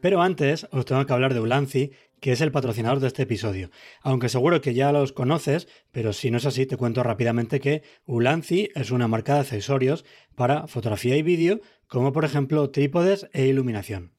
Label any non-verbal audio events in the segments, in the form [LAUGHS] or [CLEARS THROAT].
Pero antes os tengo que hablar de Ulanzi, que es el patrocinador de este episodio. Aunque seguro que ya los conoces, pero si no es así, te cuento rápidamente que Ulanzi es una marca de accesorios para fotografía y vídeo, como por ejemplo trípodes e iluminación.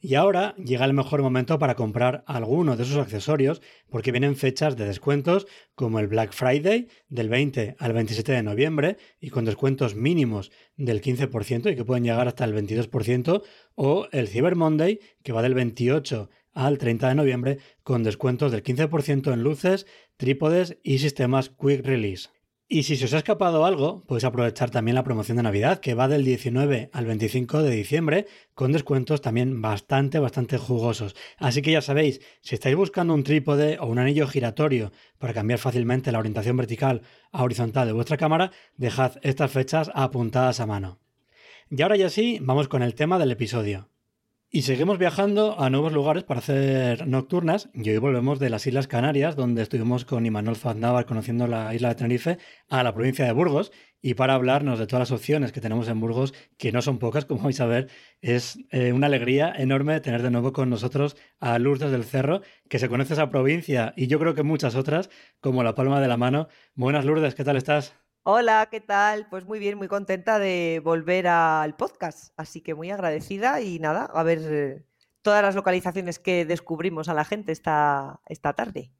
Y ahora llega el mejor momento para comprar alguno de esos accesorios porque vienen fechas de descuentos como el Black Friday del 20 al 27 de noviembre y con descuentos mínimos del 15% y que pueden llegar hasta el 22% o el Cyber Monday que va del 28 al 30 de noviembre con descuentos del 15% en luces, trípodes y sistemas Quick Release. Y si se os ha escapado algo, podéis aprovechar también la promoción de Navidad, que va del 19 al 25 de diciembre, con descuentos también bastante, bastante jugosos. Así que ya sabéis, si estáis buscando un trípode o un anillo giratorio para cambiar fácilmente la orientación vertical a horizontal de vuestra cámara, dejad estas fechas apuntadas a mano. Y ahora ya sí, vamos con el tema del episodio. Y seguimos viajando a nuevos lugares para hacer nocturnas y hoy volvemos de las Islas Canarias, donde estuvimos con Imanol Faznavar conociendo la isla de Tenerife, a la provincia de Burgos y para hablarnos de todas las opciones que tenemos en Burgos, que no son pocas, como vais a ver, es eh, una alegría enorme tener de nuevo con nosotros a Lourdes del Cerro, que se conoce esa provincia y yo creo que muchas otras, como la palma de la mano. Buenas Lourdes, ¿qué tal estás? Hola, ¿qué tal? Pues muy bien, muy contenta de volver al podcast, así que muy agradecida y nada, a ver eh, todas las localizaciones que descubrimos a la gente esta, esta tarde.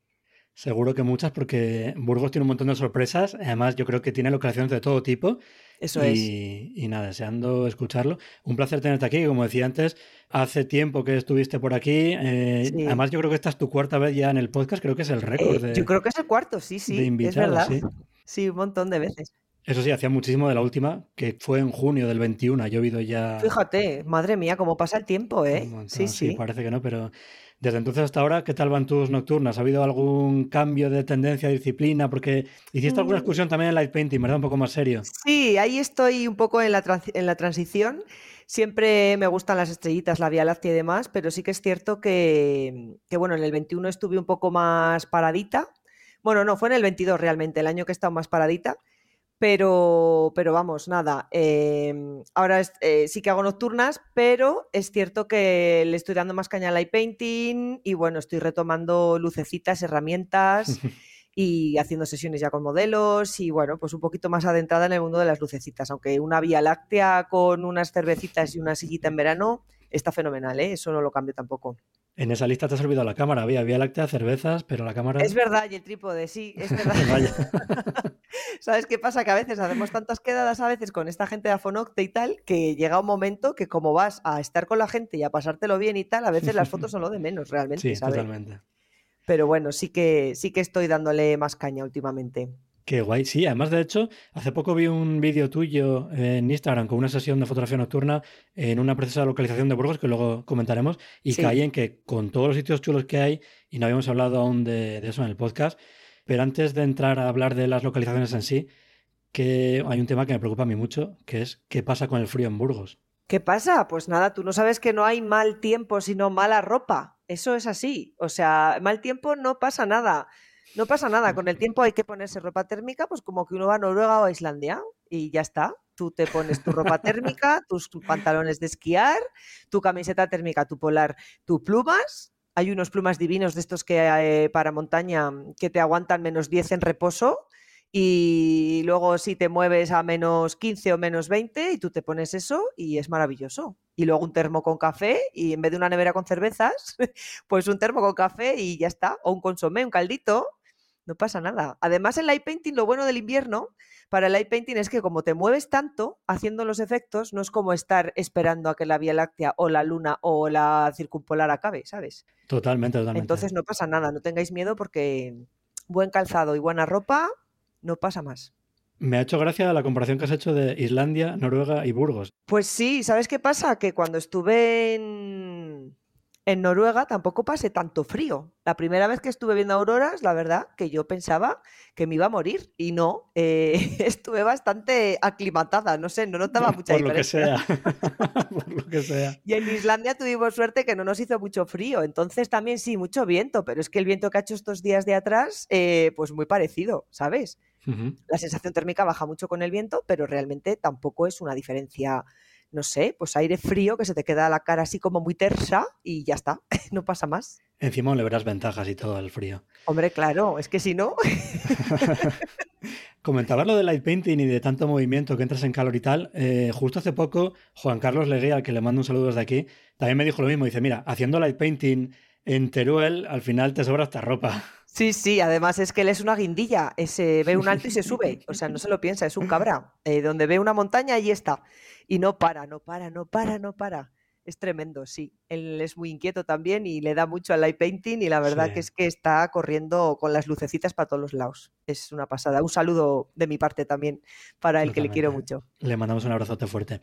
Seguro que muchas, porque Burgos tiene un montón de sorpresas. Además, yo creo que tiene localizaciones de todo tipo. Eso es. Y nada, deseando escucharlo. Un placer tenerte aquí. Como decía antes, hace tiempo que estuviste por aquí. Eh, además, yo creo que esta es tu cuarta vez ya en el podcast. Creo que es el récord. Eh, yo creo que es el cuarto, sí, sí. es verdad. Sí. Sí, un montón de veces. Eso sí, hacía muchísimo de la última, que fue en junio del 21, ha llovido ya. Fíjate, madre mía, cómo pasa el tiempo, ¿eh? sí, sí, parece que no, pero desde entonces hasta ahora, ¿qué tal van tus nocturnas? ¿Ha habido algún cambio de tendencia, de disciplina? Porque hiciste alguna mm. excursión también en light painting, ¿verdad? Un poco más serio. Sí, ahí estoy un poco en la, en la transición. Siempre me gustan las estrellitas, la Vía Láctea y demás, pero sí que es cierto que, que, bueno, en el 21 estuve un poco más paradita bueno, no, fue en el 22 realmente, el año que he estado más paradita. Pero, pero vamos, nada. Em, ahora eh, sí que hago nocturnas, pero es cierto que le estoy dando más caña al light painting y bueno, estoy retomando lucecitas, herramientas [LAUGHS] y haciendo sesiones ya con modelos y bueno, pues un poquito más adentrada en el mundo de las lucecitas, aunque una vía láctea con unas cervecitas y una sillita en verano está fenomenal, ¿eh? eso no lo cambio tampoco. En esa lista te has olvidado la cámara. Había Vía Láctea, cervezas, pero la cámara. Es verdad, y el trípode, sí, es [LAUGHS] verdad. [LAUGHS] ¿Sabes qué pasa? Que a veces hacemos tantas quedadas a veces con esta gente de Afonocte y tal, que llega un momento que como vas a estar con la gente y a pasártelo bien y tal, a veces las fotos son lo de menos, realmente. [LAUGHS] Sí, totalmente. Pero bueno, sí que, sí que estoy dándole más caña últimamente. Qué guay, sí. Además, de hecho, hace poco vi un vídeo tuyo en Instagram con una sesión de fotografía nocturna en una precisa localización de Burgos que luego comentaremos y caí en que con todos los sitios chulos que hay, y no habíamos hablado aún de, eso en el podcast, pero antes de entrar a hablar de las localizaciones en sí, que hay un tema que me preocupa a mí mucho, que es qué pasa con el frío en Burgos. ¿Qué pasa? Pues nada, tú no sabes que no hay mal tiempo, sino mala ropa. Eso es así. O sea, mal tiempo no pasa nada. No pasa nada, con el tiempo hay que ponerse ropa térmica, pues como que uno va a Noruega o a Islandia y ya está. Tú te pones tu ropa térmica, [LAUGHS] tus pantalones de esquiar, tu camiseta térmica, tu polar, tu plumas. Hay unos plumas divinos de estos que eh, para montaña que te aguantan menos 10 en reposo Y luego si te mueves a menos 15 o menos 20 y tú te pones eso y es maravilloso. Y luego un termo con café y en vez de una nevera con cervezas, [LAUGHS] pues un termo con café y ya está. O un consomé, un caldito, no pasa nada. Además, el light painting, lo bueno del invierno para el light painting es que como te mueves tanto haciendo los efectos, no es como estar esperando a que la Vía Láctea o la Luna o la circumpolar acabe, ¿sabes? Totalmente, totalmente. Entonces no pasa nada, no tengáis miedo porque buen calzado y buena ropa no pasa más. Me ha hecho gracia la comparación que has hecho de Islandia, Noruega y Burgos. Pues sí, ¿sabes qué pasa? Que cuando estuve en, en Noruega tampoco pasé tanto frío. La primera vez que estuve viendo auroras, la verdad, que yo pensaba que me iba a morir y no, eh, [LAUGHS] estuve bastante aclimatada, no sé, no notaba mucha Por lo que diferencia. sea. [LAUGHS] [LAUGHS] Por lo que sea. Y en Islandia tuvimos suerte que no nos hizo mucho frío, entonces también sí, mucho viento, pero es que el viento que ha hecho estos días de atrás, eh, pues muy parecido, ¿sabes? La sensación térmica baja mucho con el viento, pero realmente tampoco es una diferencia, no sé, pues aire frío que se te queda la cara así como muy tersa y ya está, [LAUGHS] no pasa más. Encima le verás ventajas y todo al frío. Hombre, claro, es que si no, [LAUGHS] Comentabas lo de light painting y de tanto movimiento que entras en calor y tal. eh, justo hace poco, Juan Carlos Leguía, al que le mando un saludo desde aquí, también me dijo lo mismo. Dice, mira, haciendo light painting en Teruel, al final te sobra esta ropa. Sí, sí, además es que él es una guindilla, ese, ve un alto y se sube, o sea, no se lo piensa, es un [LAUGHS] cabra. Eh, donde ve una montaña, ahí está. Y no para, no para, no para, no para. Es tremendo, sí. Él es muy inquieto también y le da mucho al light painting y la verdad Sí. que es que está corriendo con las lucecitas para todos los lados. Es una pasada. Un saludo de mi parte también para el que le quiero mucho. Le mandamos un abrazote fuerte.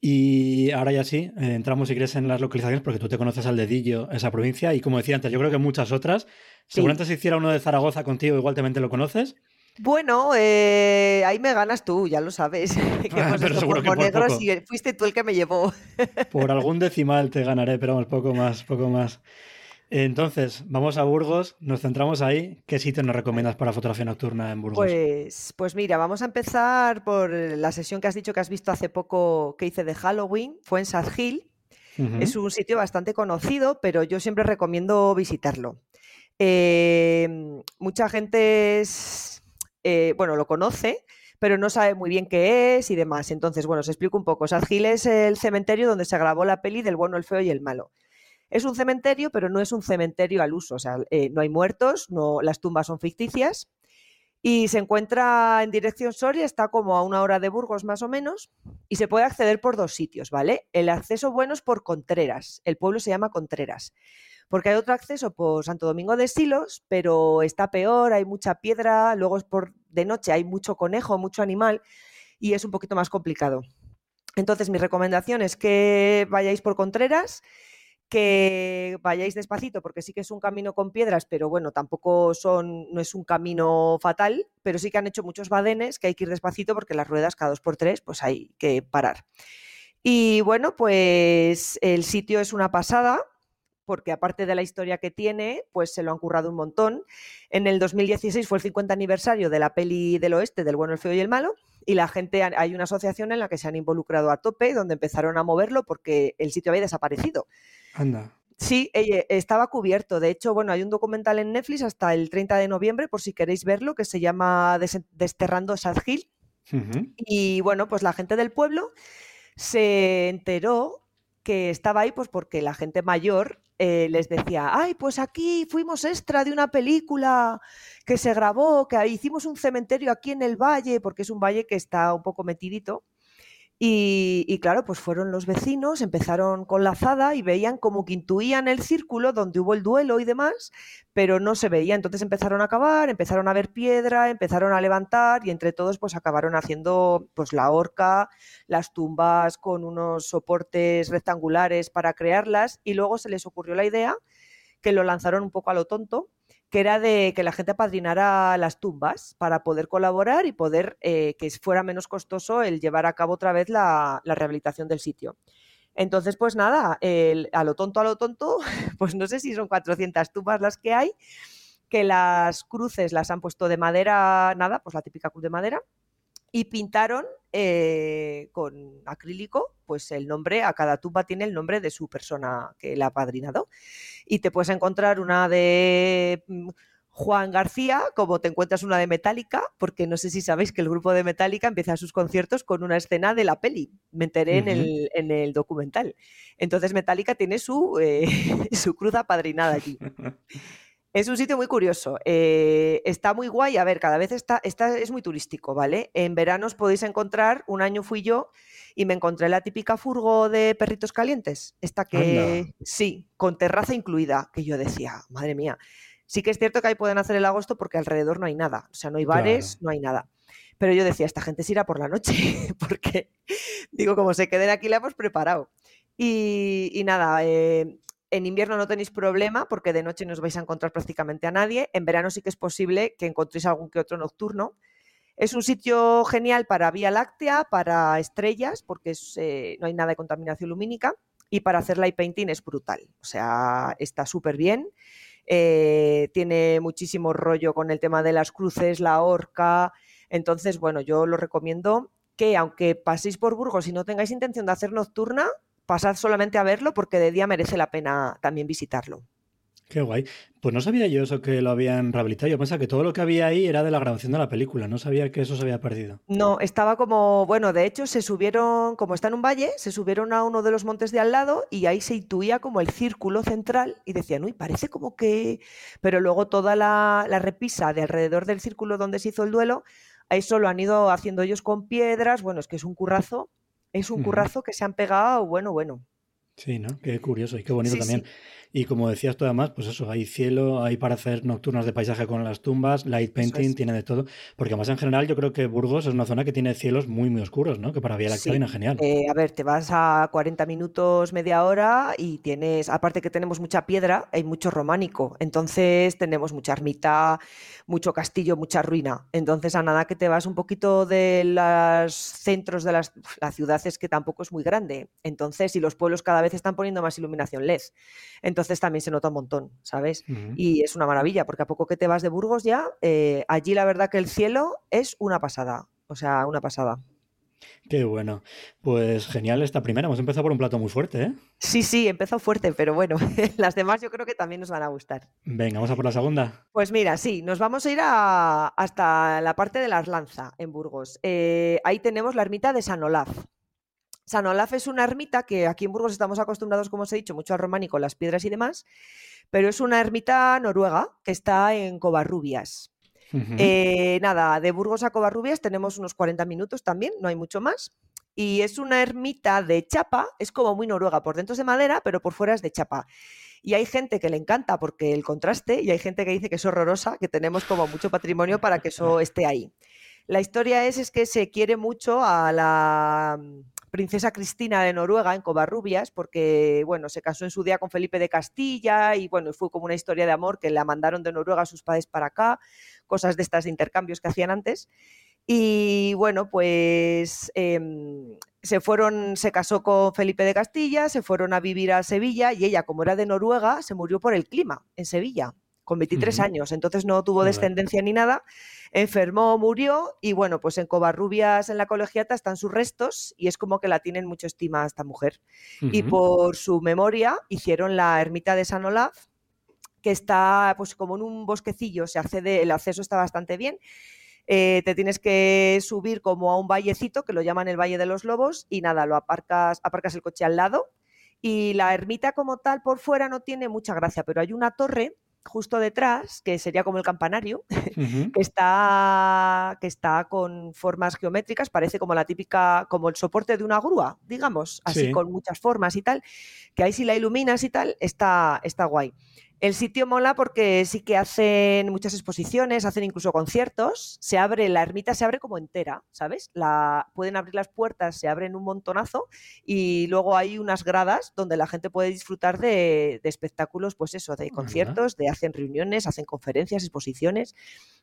Y ahora ya sí, eh, entramos si quieres en las localizaciones porque tú te conoces al dedillo esa provincia y como decía antes, yo creo que muchas otras. Seguramente si hiciera uno de Zaragoza contigo, igual también te lo conoces. Bueno, eh, ahí me ganas tú, ya lo sabes. [LAUGHS] que hemos Pero seguro que por negros poco. y fuiste tú el que me llevó. [LAUGHS] Por algún decimal te ganaré, pero vamos, poco más, poco más. Entonces, vamos a Burgos, nos centramos ahí. ¿Qué sitio nos recomiendas para fotografía nocturna en Burgos? Pues, pues mira, vamos a empezar por la sesión que has dicho que has visto hace poco que hice de Halloween, fue en Sad Hill. Es un sitio bastante conocido, pero yo siempre recomiendo visitarlo. Eh, mucha gente es, eh, bueno, lo conoce, pero no sabe muy bien qué es y demás. Entonces, bueno, os explico un poco. Sad Hill es el cementerio donde se grabó la peli del bueno, el feo y el malo. Es un cementerio, pero no es un cementerio al uso. O sea, eh, no hay muertos, no, las tumbas son ficticias. Y se encuentra en dirección Soria, está como a una hora de Burgos más o menos, y se puede acceder por dos sitios, ¿vale? El acceso bueno es por Contreras, el pueblo se llama Contreras, porque hay otro acceso por Santo Domingo de Silos, pero está peor, hay mucha piedra, luego es por de noche, hay mucho conejo, mucho animal, y es un poquito más complicado. Entonces, mi recomendación es que vayáis por Contreras, que vayáis despacito, porque sí que es un camino con piedras, pero bueno, tampoco son, no es un camino fatal, pero sí que han hecho muchos badenes que hay que ir despacito porque las ruedas cada dos por tres, pues hay que parar. Y bueno, pues el sitio es una pasada, porque aparte de la historia que tiene, pues se lo han currado un montón. En el 2016 fue el 50 aniversario de la peli del oeste, del bueno, el feo y el malo, y la gente, hay una asociación en la que se han involucrado a tope, donde empezaron a moverlo porque el sitio había desaparecido. Anda. Sí, estaba cubierto. De hecho, bueno, hay un documental en Netflix hasta el 30 de noviembre, por si queréis verlo, que se llama Des- Desterrando Sad Hill. Y bueno, pues la gente del pueblo se enteró que estaba ahí, pues porque la gente mayor eh, les decía, ay, pues aquí fuimos extra de una película que se grabó, que hicimos un cementerio aquí en el valle, porque es un valle que está un poco metidito. Y, claro, pues fueron los vecinos, empezaron con la azada y veían como que intuían el círculo donde hubo el duelo y demás, pero no se veía. Entonces empezaron a cavar, empezaron a ver piedra, empezaron a levantar y entre todos pues acabaron haciendo pues la horca, las tumbas con unos soportes rectangulares para crearlas y luego se les ocurrió la idea que lo lanzaron un poco a lo tonto, que era de que la gente apadrinara las tumbas para poder colaborar y poder eh, que fuera menos costoso el llevar a cabo otra vez la, rehabilitación del sitio. Entonces, pues nada, a lo tonto, a lo tonto, [LAUGHS] pues no sé si son 400 tumbas las que hay, que las cruces las han puesto de madera, nada, pues la típica cruz de madera, y pintaron eh, con acrílico, pues el nombre, a cada tumba tiene el nombre de su persona que la ha padrinado. Y te puedes encontrar una de mm, Juan García, como te encuentras una de Metallica, porque no sé si sabéis que el grupo de Metallica empieza sus conciertos con una escena de la peli. Me enteré en, el, en, el, documental. Entonces Metallica tiene su, eh, [LAUGHS] su cruz apadrinada allí. [LAUGHS] Es un sitio muy curioso. Eh, está muy guay. A ver, cada vez está, está, es muy turístico, ¿vale? En verano os podéis encontrar, un año fui yo y me encontré la típica furgo de perritos calientes. Esta que, sí, con terraza incluida, que yo decía, madre mía. Sí que es cierto que ahí pueden hacer el agosto porque alrededor no hay nada. O sea, no hay bares, no hay nada. Pero yo decía, esta gente se irá por la noche, [LAUGHS] porque digo, como se queden aquí, la hemos preparado. Y, nada, eh, en invierno no tenéis problema porque de noche no os vais a encontrar prácticamente a nadie. En verano sí que es posible que encontréis algún que otro nocturno. Es un sitio genial para Vía Láctea, para estrellas, porque eh, no hay nada de contaminación lumínica. Y para hacer light painting es brutal. O sea, está súper bien. Eh, tiene muchísimo rollo con el tema de las cruces, la horca. Entonces, bueno, yo lo recomiendo que aunque paséis por Burgos y no tengáis intención de hacer nocturna, pasad solamente a verlo porque de día merece la pena también visitarlo. Qué guay. Pues no sabía yo eso que lo habían rehabilitado. Yo pensaba que todo lo que había ahí era de la grabación de la película. No sabía que eso se había perdido. No, estaba como, bueno, de hecho se subieron, como está en un valle, se subieron a uno de los montes de al lado y ahí se intuía como el círculo central y decían, uy, parece como que... Pero luego toda la, la repisa de alrededor del círculo donde se hizo el duelo, a eso lo han ido haciendo ellos con piedras. Bueno, es que es un currazo es un currazo que se han pegado, bueno, bueno. Sí, ¿no? Qué curioso y qué bonito también. Y como decías tú además, pues eso, hay cielo, hay para hacer nocturnas de paisaje con las tumbas, light painting, tiene de todo. Porque además en general yo creo que Burgos es una zona que tiene cielos muy, muy oscuros, ¿no? Que para Vía Láctea sí. genial. Eh, a ver, te vas a 40 minutos, media hora y tienes, aparte que tenemos mucha piedra, hay mucho románico. Entonces tenemos mucha ermita, mucho castillo, mucha ruina. Entonces a nada que te vas un poquito de los centros de las, la ciudad es que tampoco es muy grande. Entonces, y los pueblos cada vez están poniendo más iluminación LED. Entonces también se nota un montón, ¿sabes? Y es una maravilla, porque a poco que te vas de Burgos ya, eh, allí la verdad que el cielo es una pasada, o sea, una pasada. Qué bueno. Pues genial esta primera. Hemos empezado por un plato muy fuerte, ¿eh? Sí, sí, empezó fuerte, pero bueno, [LAUGHS] las demás yo creo que también nos van a gustar. Venga, vamos a por la segunda. Pues mira, sí, nos vamos a ir hasta la parte de las Lanza, en Burgos. Eh, ahí tenemos la ermita de San Olaf. San Olaf es una ermita que aquí en Burgos estamos acostumbrados, como os he dicho, mucho al románico, las piedras y demás, pero es una ermita noruega que está en Covarrubias. eh, nada, de Burgos a Covarrubias tenemos unos 40 minutos también, no hay mucho más. Y es una ermita de chapa, es como muy noruega, por dentro es de madera, pero por fuera es de chapa. Y hay gente que le encanta porque el contraste, y hay gente que dice que es horrorosa, que tenemos como mucho patrimonio para que eso esté ahí. La historia es, es que se quiere mucho a la princesa Cristina de Noruega en Covarrubias, porque bueno, se casó en su día con Felipe de Castilla y bueno, fue como una historia de amor que la mandaron de Noruega a sus padres para acá, cosas de estas intercambios que hacían antes. Y bueno, pues eh, se fueron, se casó con Felipe de Castilla, se fueron a vivir a Sevilla y ella, como era de Noruega, se murió por el clima en Sevilla, con 23 uh -huh. años, entonces no tuvo descendencia ni nada enfermó, murió y bueno, pues en Covarrubias, en la colegiata, están sus restos y es como que la tienen mucho estima a esta mujer. Uh -huh. Y por su memoria hicieron la ermita de San Olaf, que está pues como en un bosquecillo, se accede, el acceso está bastante bien. Eh, te tienes que subir como a un vallecito que lo llaman el Valle de los Lobos y nada, lo aparcas, aparcas el coche al lado y la ermita como tal por fuera no tiene mucha gracia, pero hay una torre justo detrás, que sería como el campanario, [LAUGHS] uh -huh. que, está, que está con formas geométricas, parece como la típica, como el soporte de una grúa, digamos, así sí. con muchas formas y tal, que ahí si la iluminas y tal, está, está guay. El sitio mola porque sí que hacen muchas exposiciones, hacen incluso conciertos, se abre, la ermita se abre como entera, ¿sabes? La, pueden abrir las puertas, se abren un montonazo y luego hay unas gradas donde la gente puede disfrutar de, de espectáculos, pues eso, de conciertos, de hacen reuniones, hacen conferencias, exposiciones.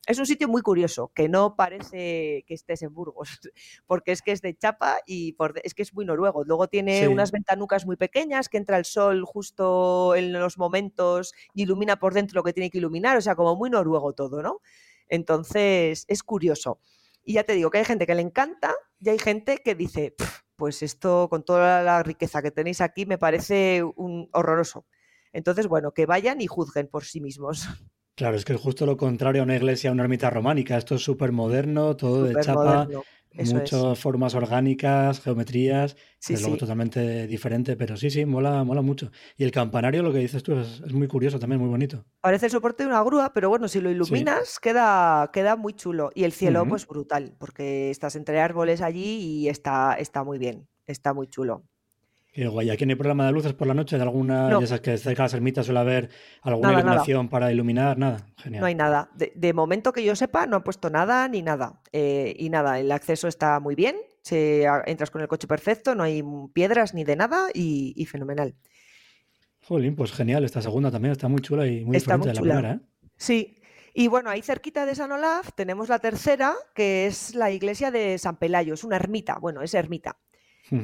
Es un sitio muy curioso, que no parece que estés en Burgos, [LAUGHS] porque es que es de chapa y por, es que es muy noruego. Luego tiene sí. unas ventanucas muy pequeñas que entra el sol justo en los momentos y ilumina por dentro lo que tiene que iluminar, o sea, como muy noruego todo, ¿no? Entonces, es curioso. Y ya te digo que hay gente que le encanta y hay gente que dice, pues esto con toda la riqueza que tenéis aquí me parece un horroroso. Entonces, bueno, que vayan y juzguen por sí mismos. Claro, es que es justo lo contrario a una iglesia, a una ermita románica. Esto es súper moderno, todo de chapa, muchas formas orgánicas, geometrías, es luego totalmente diferente, pero sí, sí, mola, mola mucho. Y el campanario, lo que dices tú, es, muy curioso también, muy bonito. Parece el soporte de una grúa, pero bueno, si lo iluminas queda, queda muy chulo. Y el cielo, pues brutal, porque estás entre árboles allí y está, está muy bien, está muy chulo. Qué guay. ¿Aquí no hay programa de luces por la noche? ¿De alguna, ya sabes que cerca de las ermitas suele haber alguna iluminación para iluminar? Nada, genial. No hay nada. De, momento que yo sepa, no han puesto nada ni nada. Eh, y nada, el acceso está muy bien. Se, entras con el coche perfecto, no hay piedras ni de nada y, fenomenal. Jolín, pues genial. Esta segunda también está muy chula y muy diferente de la primera. ¿eh? Sí. Y bueno, ahí cerquita de San Olaf tenemos la tercera, que es la iglesia de San Pelayo. Es una ermita. Bueno, es ermita.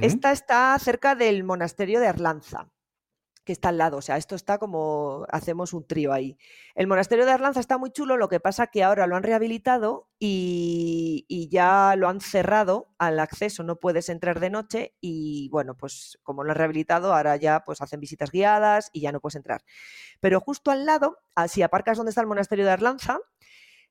Esta está cerca del monasterio de Arlanza, que está al lado. O sea, esto está como hacemos un trío ahí. El monasterio de Arlanza está muy chulo, lo que pasa que ahora lo han rehabilitado y, ya lo han cerrado al acceso, no puedes entrar de noche y bueno, pues como lo han rehabilitado, ahora ya pues hacen visitas guiadas y ya no puedes entrar. Pero justo al lado, si aparcas donde está el monasterio de Arlanza,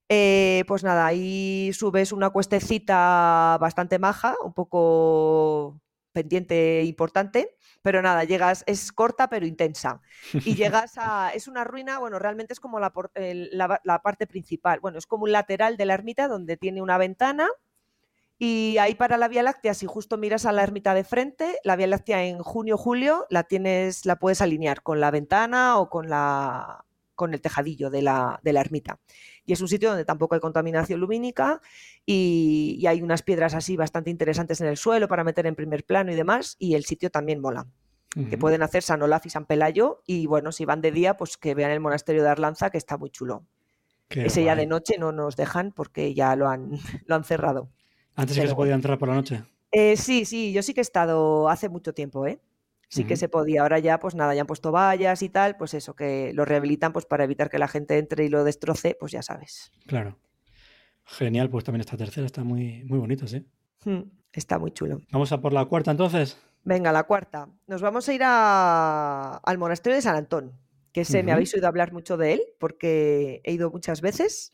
eh, pues nada, ahí subes una cuestecita bastante maja, un poco pendiente importante, pero nada, llegas, es corta pero intensa. Y [LAUGHS] llegas a, es una ruina, bueno, realmente es como la, la, parte principal, bueno, es como un lateral de la ermita donde tiene una ventana y ahí para la Vía Láctea, si justo miras a la ermita de frente, la Vía Láctea en junio-julio la tienes, la puedes alinear con la ventana o con la con el tejadillo de la, de la ermita y es un sitio donde tampoco hay contaminación lumínica y, hay unas piedras así bastante interesantes en el suelo para meter en primer plano y demás, y el sitio también mola. Que pueden hacer San Olaf y San Pelayo, y bueno, si van de día, pues que vean el monasterio de Arlanza, que está muy chulo. Ese ya de noche no nos dejan porque ya lo han, [LAUGHS] lo han cerrado. ¿Antes sí que se podía entrar por la noche? Eh, sí, sí, yo sí que he estado hace mucho tiempo, ¿eh? Sí que se podía. Ahora ya, pues nada, ya han puesto vallas y tal, pues eso, que lo rehabilitan pues para evitar que la gente entre y lo destroce, pues ya sabes. Claro. Genial, pues también esta tercera está muy, muy bonita, sí. Hmm, está muy chulo. Vamos a por la cuarta entonces. Venga, la cuarta. Nos vamos a ir al monasterio de San Antón, que sé, me habéis oído hablar mucho de él, porque he ido muchas veces.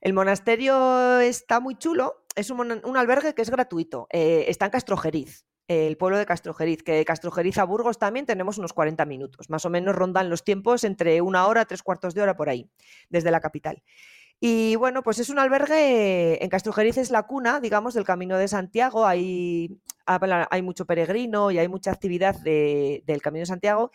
El monasterio está muy chulo, es un, albergue que es gratuito, eh, está en Castrojeriz el pueblo de Castrojeriz, que de Castrojeriz a Burgos también tenemos unos 40 minutos, más o menos rondan los tiempos entre una hora, tres cuartos de hora por ahí, desde la capital. Y bueno, pues es un albergue, en Castrojeriz es la cuna, digamos, del Camino de Santiago, hay, hay mucho peregrino y hay mucha actividad del Camino de Santiago,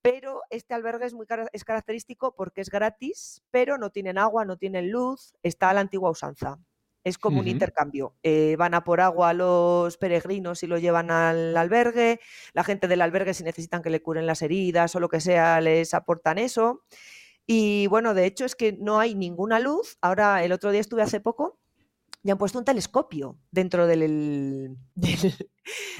pero este albergue es muy es característico porque es gratis, pero no tienen agua, no tienen luz, está a la antigua usanza. Es como un intercambio. Eh, van a por agua los peregrinos y lo llevan al albergue. La gente del albergue, si necesitan que le curen las heridas o lo que sea, les aportan eso. Y bueno, de hecho es que no hay ninguna luz. Ahora, el otro día estuve hace poco y han puesto un telescopio dentro del, [LAUGHS]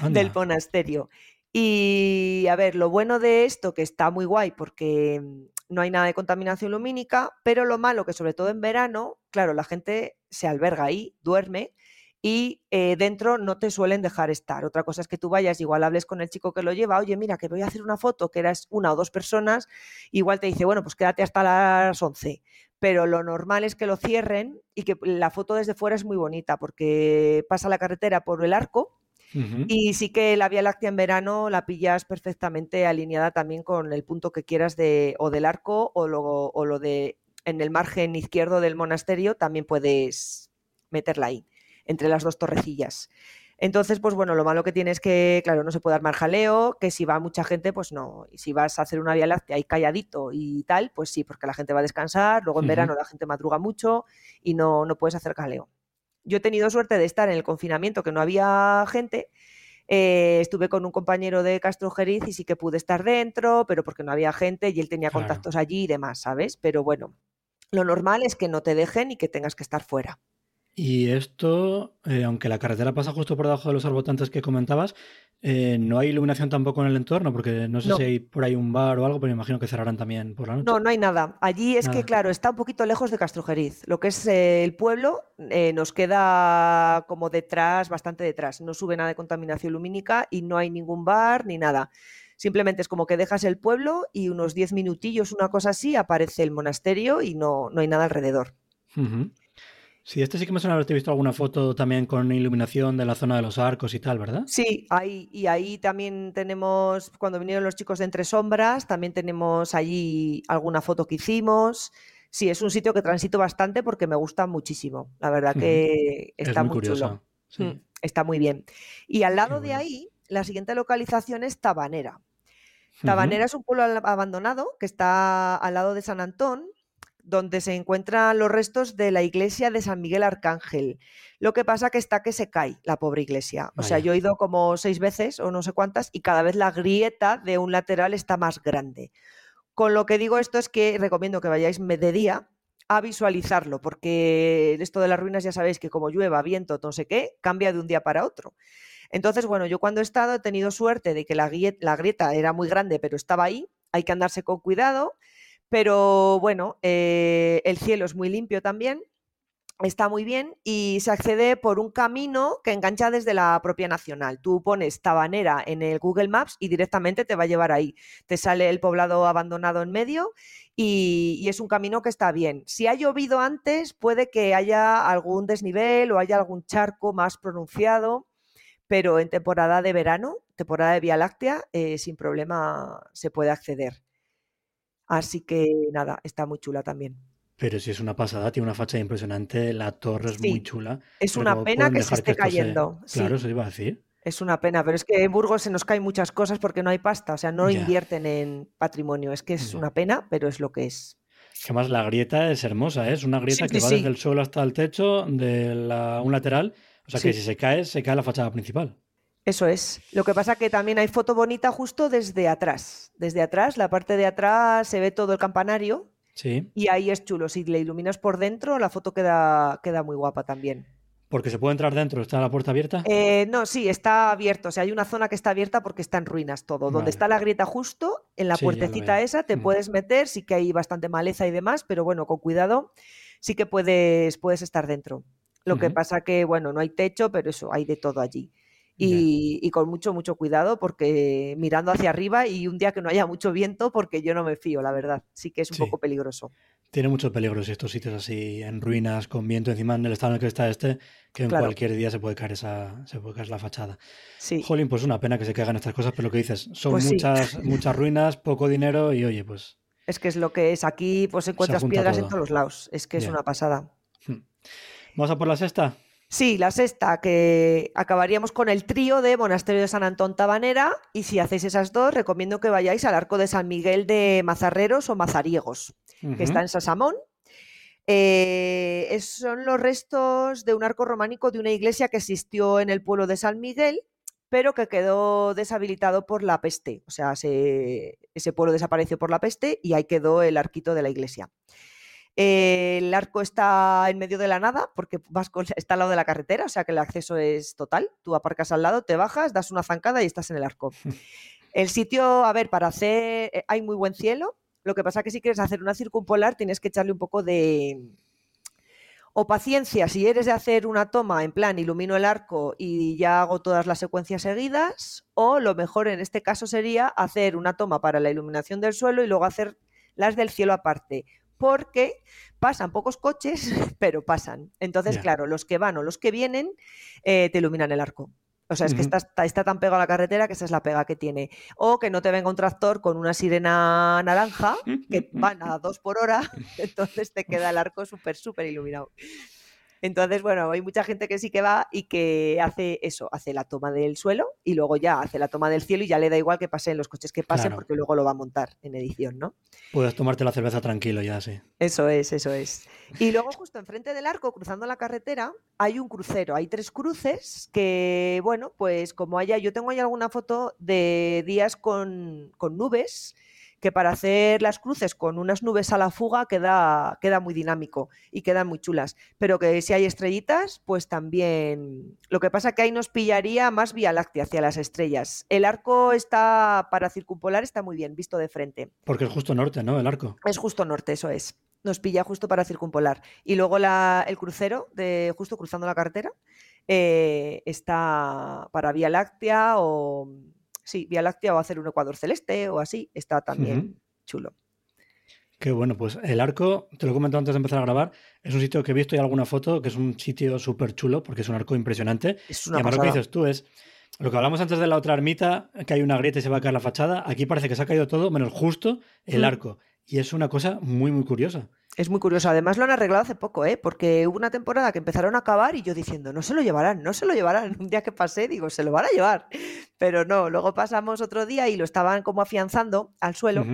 del monasterio. Y a ver, lo bueno de esto, que está muy guay porque no hay nada de contaminación lumínica, pero lo malo que sobre todo en verano, claro, la gente se alberga ahí, duerme y eh, dentro no te suelen dejar estar. Otra cosa es que tú vayas, igual hables con el chico que lo lleva, oye, mira, que voy a hacer una foto, que eras una o dos personas, igual te dice, bueno, pues quédate hasta las 11. Pero lo normal es que lo cierren y que la foto desde fuera es muy bonita porque pasa la carretera por el arco y sí que la Vía Láctea en verano la pillas perfectamente alineada también con el punto que quieras de o del arco o lo, o lo de en el margen izquierdo del monasterio también puedes meterla ahí, entre las dos torrecillas. Entonces, pues bueno, lo malo que tienes es que, claro, no se puede armar jaleo, que si va mucha gente, pues no. Y si vas a hacer una vía láctea ahí calladito y tal, pues sí, porque la gente va a descansar, luego en verano la gente madruga mucho y no, no puedes hacer jaleo yo he tenido suerte de estar en el confinamiento, que no había gente. Eh, estuve con un compañero de Castro Jeriz y sí que pude estar dentro, pero porque no había gente y él tenía contactos allí y demás, ¿sabes? Pero bueno, lo normal es que no te dejen y que tengas que estar fuera. Y esto, eh, aunque la carretera pasa justo por debajo de los arbotantes que comentabas, eh, no hay iluminación tampoco en el entorno, porque no sé si hay por ahí un bar o algo, pero me imagino que cerrarán también por la noche. No, no hay nada. Allí es que, claro, está un poquito lejos de Castrojeriz. Lo que es eh, el pueblo nos queda como detrás, bastante detrás. No sube nada de contaminación lumínica y no hay ningún bar ni nada. Simplemente es como que dejas el pueblo y unos 10 minutillos, una cosa así, aparece el monasterio y no, no hay nada alrededor. Sí, este sí que me suena haberte visto alguna foto también con iluminación de la zona de los arcos y tal, ¿verdad? Sí, ahí, y ahí también tenemos, cuando vinieron los chicos de Entre Sombras, también tenemos allí alguna foto que hicimos. Sí, es un sitio que transito bastante porque me gusta muchísimo. La verdad que está muy, chulo. Mm, está muy bien. Y al lado de ahí, la siguiente localización es Tabanera. Tabanera es un pueblo abandonado que está al lado de San Antón donde se encuentran los restos de la iglesia de San Miguel Arcángel. Lo que pasa que está que se cae la pobre iglesia. O sea, yo he ido como seis veces o no sé cuántas y cada vez la grieta de un lateral está más grande. Con lo que digo esto es que recomiendo que vayáis de día a visualizarlo, porque esto de las ruinas ya sabéis que como llueva, viento, no sé qué, cambia de un día para otro. Entonces, bueno, yo cuando he estado he tenido suerte de que la, la grieta era muy grande, pero estaba ahí, hay que andarse con cuidado pero bueno, eh, el cielo es muy limpio también, está muy bien y se accede por un camino que engancha desde la propia nacional. Tú pones Tabanera en el Google Maps y directamente te va a llevar ahí. Te sale el poblado abandonado en medio y, es un camino que está bien. Si ha llovido antes, puede que haya algún desnivel o haya algún charco más pronunciado, pero en temporada de verano, temporada de Vía Láctea, eh, sin problema se puede acceder. Así que nada, está muy chula también. Pero si es una pasada, tiene una facha impresionante, la torre es muy chula. Es una pena que se esté cayendo. Claro, eso iba a decir. Es una pena, pero es que en Burgos se nos caen muchas cosas porque no hay pasta, o sea, no invierten en patrimonio. Es que es una pena, pero es lo que es. Además, la grieta es hermosa, ¿eh? es una grieta que va desde el suelo hasta el techo de un lateral. O sea que si se cae, se cae la fachada principal. Eso es. Lo que pasa que también hay foto bonita justo desde atrás. Desde atrás, la parte de atrás se ve todo el campanario. Sí. Y ahí es chulo. Si le iluminas por dentro, la foto queda, queda muy guapa también. Porque se puede entrar dentro, ¿está la puerta abierta? Eh, no, sí, está abierto. O sea, hay una zona que está abierta porque está en ruinas todo. Donde está la grieta justo, en la puertecita esa, te puedes meter, sí que hay bastante maleza y demás, pero bueno, con cuidado, sí que puedes, puedes estar dentro. Lo que pasa que, bueno, no hay techo, pero eso, hay de todo allí y, con mucho, mucho cuidado porque mirando hacia arriba y un día que no haya mucho viento porque yo no me fío, la verdad. Sí que es un poco peligroso. Tiene mucho peligro estos sitios así en ruinas, con viento encima en el estado en el que está este, que en cualquier día se puede caer esa, se puede caer la fachada. Sí. Jolín, pues una pena que se caigan estas cosas, pero lo que dices, son pues muchas, muchas [LAUGHS] ruinas, poco dinero y oye, pues. Es que es lo que es. Aquí pues encuentras piedras en todos los lados. Es que es una pasada. Hmm. ¿Vamos a por la sexta? Sí, la sexta, que acabaríamos con el trío de Monasterio de San Antón Tabanera. Y si hacéis esas dos, recomiendo que vayáis al Arco de San Miguel de Mazarreros o Mazariegos, que está en Sasamón. Eh, son los restos de un arco románico de una iglesia que existió en el pueblo de San Miguel, pero que quedó deshabilitado por la peste. O sea, ese pueblo desapareció por la peste y ahí quedó el arquito de la iglesia el arco está en medio de la nada porque está al lado de la carretera, o sea que el acceso es total. Tú aparcas al lado, te bajas, das una zancada y estás en el arco. El sitio, a ver, para hacer, eh, hay muy buen cielo. Lo que pasa es que si quieres hacer una circumpolar tienes que echarle un poco de, o paciencia si eres de hacer una toma en plan ilumino el arco y ya hago todas las secuencias seguidas, o lo mejor en este caso sería hacer una toma para la iluminación del suelo y luego hacer las del cielo aparte porque pasan pocos coches, [LAUGHS] pero pasan. Entonces, claro, los que van o los que vienen eh, te iluminan el arco. O sea, es que está, está, tan pegado a la carretera que esa es la pega que tiene. O que no te venga un tractor con una sirena naranja que [LAUGHS] van a dos por hora, [LAUGHS] entonces te queda el arco súper, súper iluminado. Entonces, bueno, hay mucha gente que sí que va y que hace eso, hace la toma del suelo y luego ya hace la toma del cielo y ya le da igual que pasen los coches que pasen porque luego lo va a montar en edición, ¿no? Puedes tomarte la cerveza tranquilo ya, sí. Eso es, eso es. Y luego justo enfrente del arco, cruzando la carretera, hay un crucero, hay tres cruces que, bueno, pues como haya, yo tengo ahí alguna foto de días con, con nubes que para hacer las cruces con unas nubes a la fuga queda, queda muy dinámico y quedan muy chulas. Pero que si hay estrellitas, pues también. Lo que pasa que ahí nos pillaría más Vía Láctea hacia las estrellas. El arco está para circumpolar, está muy bien, visto de frente. Porque es justo norte, ¿no? El arco. Es justo norte, eso es. Nos pilla justo para circumpolar. Y luego la, el crucero, de justo cruzando la carretera, eh, está para Vía Láctea o Sí, Vía Láctea o hacer un Ecuador celeste o así, está también chulo. Qué bueno, pues el arco, te lo he comentado antes de empezar a grabar, es un sitio que he visto y alguna foto, que es un sitio súper chulo porque es un arco impresionante. Es una y además lo que dices tú es, lo que hablamos antes de la otra ermita, que hay una grieta y se va a caer la fachada, aquí parece que se ha caído todo menos justo el arco. Y es una cosa muy, muy curiosa. Es muy curioso. Además lo han arreglado hace poco, ¿eh? Porque hubo una temporada que empezaron a acabar y yo diciendo, no se lo llevarán, no se lo llevarán. [LAUGHS] Un día que pasé, digo, se lo van a llevar. Pero no, luego pasamos otro día y lo estaban como afianzando al suelo.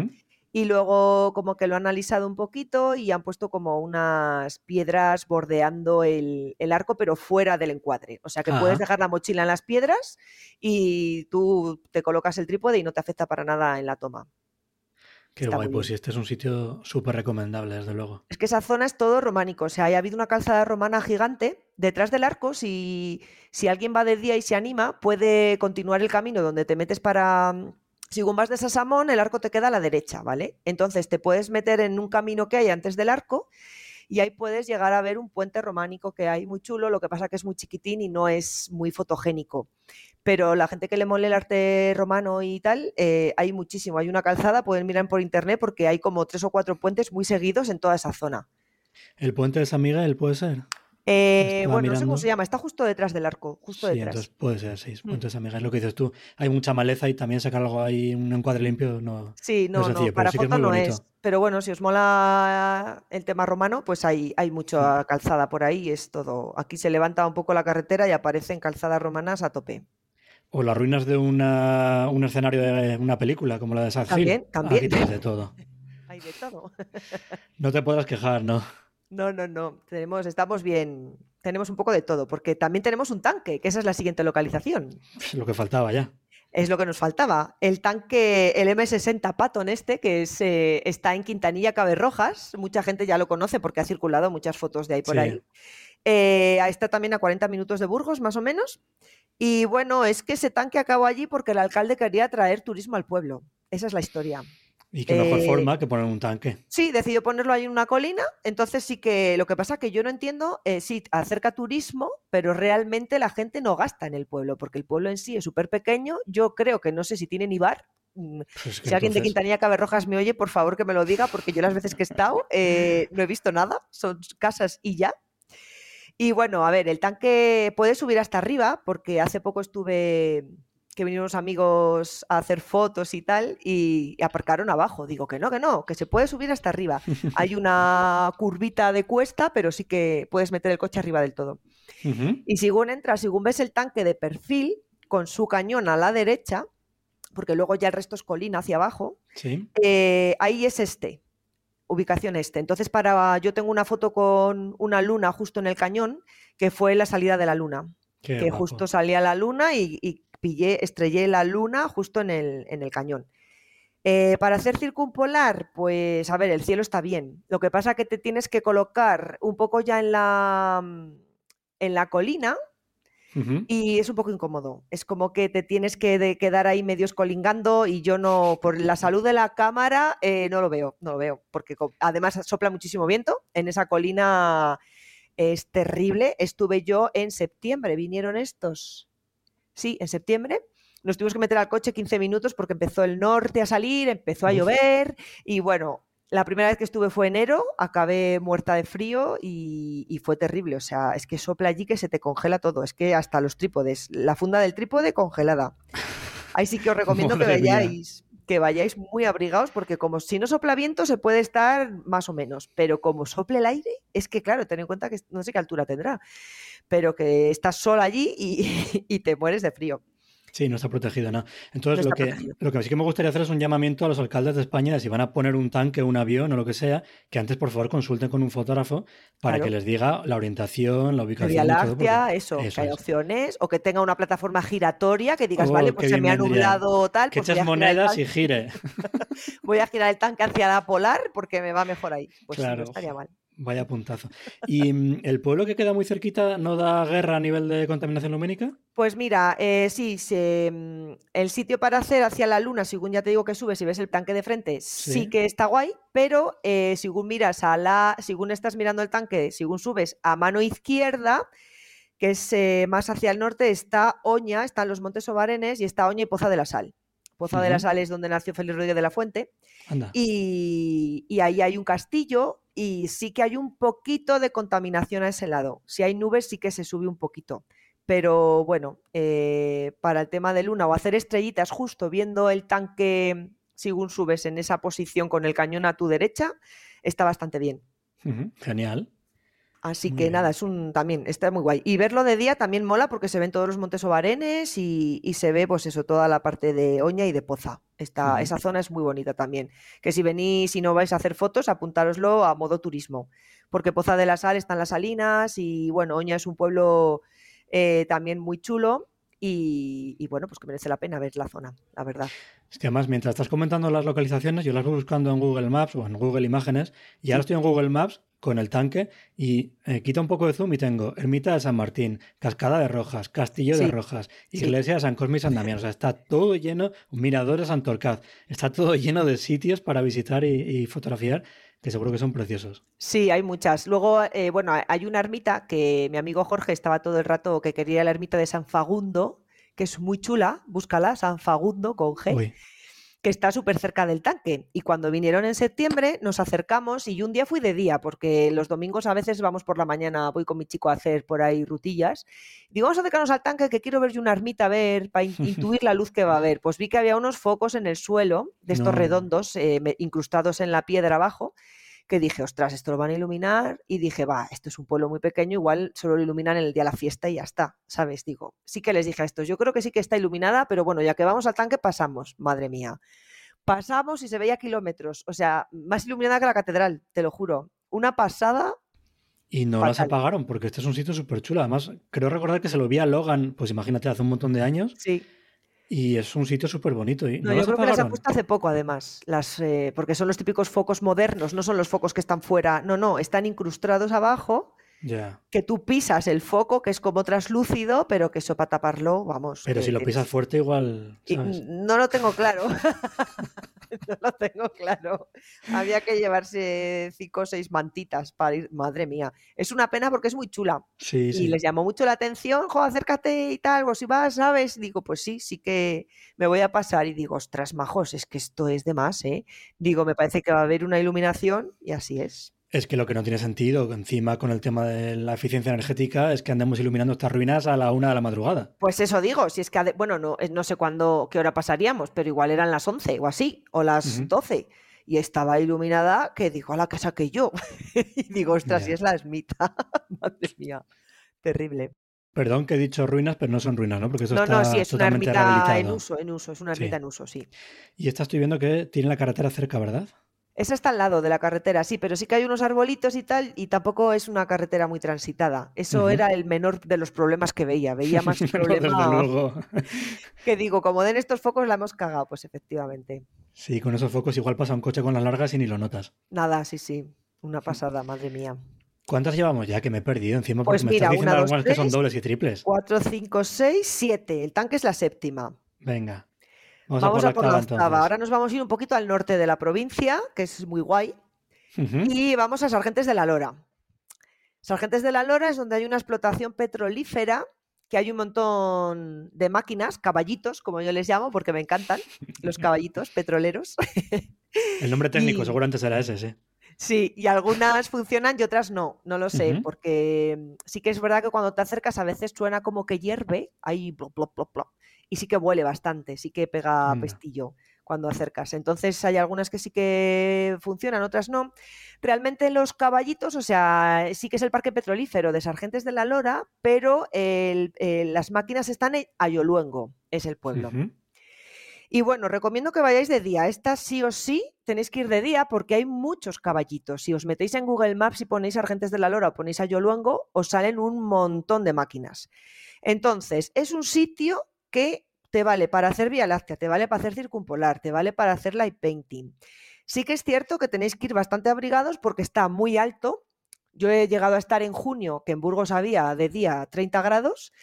Y luego como que lo han alisado un poquito y han puesto como unas piedras bordeando el, el arco, pero fuera del encuadre. O sea que puedes dejar la mochila en las piedras y tú te colocas el trípode y no te afecta para nada en la toma. Qué Está guay, pues sí, este es un sitio súper recomendable, desde luego. Es que esa zona es todo románico. O sea, ha habido una calzada romana gigante detrás del arco. Si, si alguien va de día y se anima, puede continuar el camino donde te metes para... mm, Según vas de Sasamón, el arco te queda a la derecha, ¿vale? Entonces te puedes meter en un camino que hay antes del arco y ahí puedes llegar a ver un puente románico que hay muy chulo, lo que pasa que es muy chiquitín y no es muy fotogénico. Pero la gente que le mole el arte romano y tal, eh, hay muchísimo. Hay una calzada, pueden mirar por internet porque hay como tres o cuatro puentes muy seguidos en toda esa zona. El puente de San Miguel puede ser. Eh, bueno, no sé cómo se llama, está justo detrás del arco, justo Sí, detrás. entonces puede ser, sí. Mm. San Miguel, es lo que dices tú. Hay mucha maleza y también sacar algo ahí, un encuadre limpio, no. Sí, no es no, sencillo, para sí es foto muy no es. Pero bueno, si os mola el tema romano, pues hay, hay Mm. mucha calzada por ahí, es todo. Aquí se levanta un poco la carretera y aparecen calzadas romanas a tope. O las ruinas de una, un escenario de una película, como la de Hill. También, también. Aquí tienes de todo. [LAUGHS] Hay de todo. [LAUGHS] No te podrás quejar, ¿no? No, no, no. Tenemos, estamos bien. Tenemos un poco de todo, porque también tenemos un tanque, que esa es la siguiente localización. Es lo que faltaba ya. Es lo que nos faltaba. El tanque, el M60 Patton este, que es, eh, está en Quintanilla Caberrojas. Mucha gente ya lo conoce porque ha circulado muchas fotos de ahí por Sí. ahí. Eh, está también a 40 minutos de Burgos, más o menos. Y bueno, es que ese tanque acabó allí porque el alcalde quería traer turismo al pueblo. Esa es la historia. Y qué mejor Eh, forma que poner un tanque. Sí, decidió ponerlo ahí en una colina, entonces sí que lo que pasa que yo no entiendo, eh, sí, acerca turismo, pero realmente la gente no gasta en el pueblo, porque el pueblo en sí es súper pequeño, yo creo que no sé si tiene ni bar. mm, Pues Si alguien de Quintanilla Caberrojas me oye, por favor que me lo diga, porque yo las veces que he estado eh, no he visto nada, son casas y ya. Y bueno, a ver, el tanque puede subir hasta arriba, porque hace poco estuve, que vinieron unos amigos a hacer fotos y tal, y aparcaron abajo. Digo que no, que no, que se puede subir hasta arriba. [LAUGHS] Hay una curvita de cuesta, pero sí que puedes meter el coche arriba del todo. Ujú. Y según entras, según ves el tanque de perfil, con su cañón a la derecha, porque luego ya el resto es colina hacia abajo, Sí. eh, ahí es este, ubicación este. Entonces, para yo tengo una foto con una luna justo en el cañón, que fue la salida de la luna, Qué que guapo. justo salía la luna y, y pillé, estrellé la luna justo en el, en el cañón. Eh, para hacer circumpolar, pues a ver, el cielo está bien. Lo que pasa que te tienes que colocar un poco ya en la, mm, en la colina y es un poco incómodo. Es como que te tienes que de- quedar ahí medio escolingando y yo no, por la salud de la cámara, eh, no lo veo, no lo veo, porque además sopla muchísimo viento. En esa colina es terrible. Estuve yo en septiembre, vinieron estos. Sí, en septiembre. Nos tuvimos que meter al coche 15 minutos porque empezó el norte a salir, empezó a llover y bueno, la primera vez que estuve fue enero, acabé muerta de frío y, y fue terrible. O sea, es que sopla allí que se te congela todo. Es que hasta los trípodes, la funda del trípode congelada. Ahí sí que os recomiendo que mía. Que vayáis muy abrigados porque como si no sopla viento se puede estar más o menos, pero como sople el aire, es que claro, ten en cuenta que no sé qué altura tendrá, pero que estás sola allí y, [LAUGHS] y te mueres de frío. Sí, no está protegido, ¿no? Entonces, No lo, que, protegido. lo que sí que me gustaría hacer es un llamamiento a los alcaldes de España de si van a poner un tanque, un avión o lo que sea, que antes, por favor, consulten con un fotógrafo para Claro. que les diga la orientación, la ubicación Vía todo. porque- Láctea, eso, eso que hay es. opciones, o que tenga una plataforma giratoria que digas, Oh, vale, pues se me ha nublado tal, Que pues el monedas y gire. [LAUGHS] voy a girar el tanque hacia la polar porque me va mejor ahí. Pues sí, Claro, no estaría mal. Vaya puntazo. ¿Y mm, el pueblo que queda muy cerquita no da guerra a nivel de contaminación lumínica? Pues mira, eh, sí, se, mm, el sitio para hacer hacia la luna, según ya te digo que subes y ves el tanque de frente, sí, Sí. que está guay, pero eh, según miras a la, según estás mirando el tanque, según subes a mano izquierda, que es eh, más hacia el norte, está Oña, están los Montes Obarenes y está Oña y Poza de la Sal. Poza de la Sal es donde nació Félix Rodríguez de la Fuente. Y, y, ahí hay un castillo y sí que hay un poquito de contaminación a ese lado. Si hay nubes sí que se sube un poquito. Pero bueno, eh, para el tema de luna o hacer estrellitas justo viendo el tanque según subes en esa posición con el cañón a tu derecha, está bastante bien. Genial. Así que nada, es un también, está muy guay. Y verlo de día también mola porque se ven todos los montes obarenes y, se ve, pues eso, toda la parte de Oña y de Poza. Esta, Esa zona es muy bonita también. Que si venís y no vais a hacer fotos, apuntároslo a modo turismo. Porque Poza de la Sal están las salinas y bueno, Oña es un pueblo eh, también muy chulo y, bueno, pues que merece la pena ver la zona, la verdad. Es que además, mientras estás comentando las localizaciones, yo las voy buscando en Google Maps o en Google Imágenes, y ahora estoy en Google Maps con el tanque y eh, quita un poco de zoom y tengo Ermita de San Martín, Cascada de Rojas, Castillo de Rojas, Iglesia de San Cosme y San Damián. O sea, está todo lleno, Mirador de Santorcaz, está todo lleno de sitios para visitar y, fotografiar que seguro que son preciosos. Sí, hay muchas. Luego, eh, bueno, hay una ermita que mi amigo Jorge estaba todo el rato que quería la ermita de San Fagundo, que es muy chula, búscala, San Fagundo con G que está súper cerca del tanque. Y cuando vinieron en septiembre nos acercamos y un día fui de día, porque los domingos a veces vamos por la mañana, voy con mi chico a hacer por ahí rutillas. Digo, vamos a acercarnos al tanque que quiero ver yo una ermita a ver, para [LAUGHS] intuir la luz que va a haber. Pues vi que había unos focos en el suelo, de estos redondos, eh, incrustados en la piedra abajo, que dije, ostras, esto lo van a iluminar. Y dije, va, esto es un pueblo muy pequeño, igual solo lo iluminan en el día de la fiesta y ya está, ¿sabes? Digo, sí que les dije a estos, yo creo que sí que está iluminada, pero bueno, ya que vamos al tanque, pasamos, madre mía. Pasamos y se veía kilómetros, o sea, más iluminada que la catedral, te lo juro. Una pasada y no las apagaron, porque este es un sitio súper chulo. Además, creo recordar que se lo vi a Logan, pues imagínate, hace un montón de años. Sí. Y es un sitio súper bonito. ¿no, yo creo que las han puesto hace poco, además, las, eh, porque son los típicos focos modernos, no son los focos que están fuera, no, no, están incrustados abajo que tú pisas el foco, que es como traslúcido, pero que eso para taparlo, vamos. Pero si lo pisas fuerte, igual. No lo tengo claro. [LAUGHS] no lo tengo claro. Había que llevarse cinco o seis mantitas para ir. Madre mía. Es una pena porque es muy chula. Sí, y les llamó mucho la atención, jo, acércate y tal, o si vas, ¿sabes? Digo, pues sí, sí que me voy a pasar. Y digo, ostras, majos, es que esto es de más, ¿eh? Digo, me parece que va a haber una iluminación y así es. Es que lo que no tiene sentido, encima con el tema de la eficiencia energética, es que andemos iluminando estas ruinas a la una de la madrugada. Pues eso digo, si es que, bueno, no, no sé cuándo, qué hora pasaríamos, pero igual eran las 11 o así, o las 12. Y estaba iluminada que digo, a la casa que yo. [LAUGHS] y digo, ostras, si es la esmita. [LAUGHS] Madre mía, terrible. Perdón que he dicho ruinas, pero no son ruinas, ¿no? Porque eso no, está no, sí, es una ermita en uso, en uso, es una ermita en uso, sí. Y esta estoy viendo que tiene la carretera cerca, ¿verdad? Esa está al lado de la carretera, sí, pero sí que hay unos arbolitos y tal, y tampoco es una carretera muy transitada. Eso era el menor de los problemas que veía. Veía más [LAUGHS] problemas. [LAUGHS] que digo, como den estos focos la hemos cagado, pues efectivamente. Sí, con esos focos igual pasa un coche con las largas y ni lo notas. Nada, sí, sí. Una pasada, madre mía. ¿Cuántas llevamos ya? Que me he perdido encima porque pues me estás diciendo algunas que son dobles y triples. Cuatro, cinco, seis, siete. El tanque es la séptima. Venga. Vamos, a por, la octava. Ahora nos vamos a ir un poquito al norte de la provincia, que es muy guay. Y vamos a Sargentes de la Lora. Sargentes de la Lora es donde hay una explotación petrolífera, que hay un montón de máquinas, caballitos, como yo les llamo, porque me encantan los caballitos petroleros. El nombre [LAUGHS] técnico seguramente será ese, sí. Sí, y algunas funcionan y otras no, no lo sé, porque sí que es verdad que cuando te acercas a veces suena como que hierve, ahí plop, plop, plop, plop y sí que huele bastante, sí que pega pestillo cuando acercas. Entonces hay algunas que sí que funcionan, otras no. Realmente los caballitos, o sea, sí que es el parque petrolífero de Sargentes de la Lora, pero las máquinas están en Ayoluengo, es el pueblo. Y bueno, recomiendo que vayáis de día. Esta sí o sí tenéis que ir de día porque hay muchos caballitos. Si os metéis en Google Maps y ponéis Sargentes de la Lora o ponéis Ayoluengo, os salen un montón de máquinas. Entonces, es un sitio que te vale para hacer Vía Láctea, te vale para hacer circumpolar, te vale para hacer light painting. Sí que es cierto que tenéis que ir bastante abrigados porque está muy alto. Yo he llegado a estar en junio, que en Burgos había de día 30 grados.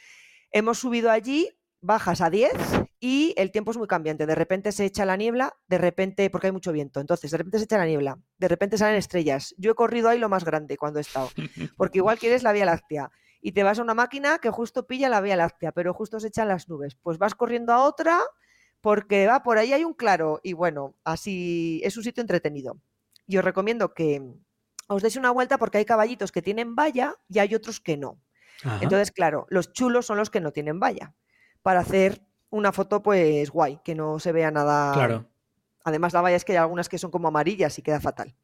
Hemos subido allí, bajas a 10 y el tiempo es muy cambiante. De repente se echa la niebla, de repente, porque hay mucho viento, entonces de repente se echa la niebla, de repente salen estrellas. Yo he corrido ahí lo más grande cuando he estado, porque igual quieres la Vía Láctea y te vas a una máquina que justo pilla la Vía Láctea, pero justo se echan las nubes. Pues vas corriendo a otra porque va, por ahí hay un claro y bueno, así es un sitio entretenido. Y os recomiendo que os deis una vuelta porque hay caballitos que tienen valla y hay otros que no. Entonces, claro, los chulos son los que no tienen valla, para hacer una foto pues guay, que no se vea nada. Claro. Además, la valla es que hay algunas que son como amarillas y queda fatal.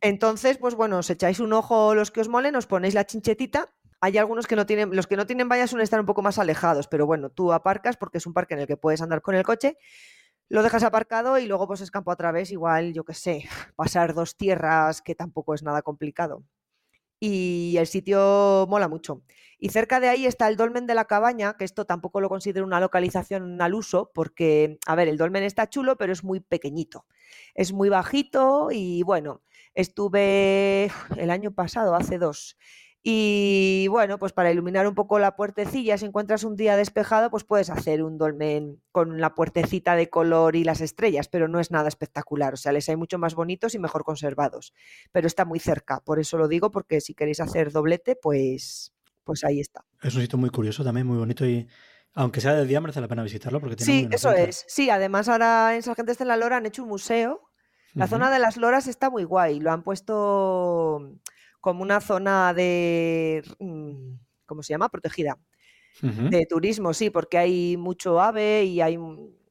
Entonces, pues bueno, os echáis un ojo los que os molen, os ponéis la chinchetita hay algunos que no tienen, los que no tienen vallas suelen estar un poco más alejados, pero bueno, tú aparcas porque es un parque en el que puedes andar con el coche, lo dejas aparcado y luego pues es campo a través, igual, yo qué sé, [LAUGHS] pasar dos tierras, que tampoco es nada complicado. Y el sitio mola mucho. Y cerca de ahí está el dolmen de la cabaña, que esto tampoco lo considero una localización al uso, porque, a ver, el dolmen está chulo, pero es muy pequeñito. Es muy bajito y bueno, estuve el año pasado, hace dos, y bueno, pues para iluminar un poco la puertecilla, si encuentras un día despejado, pues puedes hacer un dolmen con la puertecita de color y las estrellas, pero no es nada espectacular. O sea, les hay mucho más bonitos y mejor conservados. Pero está muy cerca, por eso lo digo, porque si queréis hacer doblete, pues, pues ahí está. Es un sitio muy curioso también, muy bonito y aunque sea de día merece la pena visitarlo porque tiene Sí, eso es. Sí, además ahora en Sargentes de la Lora han hecho un museo. La zona de las loras está muy guay. Lo han puesto como una zona de, mm, ¿cómo se llama? Protegida. De turismo, sí, porque hay mucho ave y hay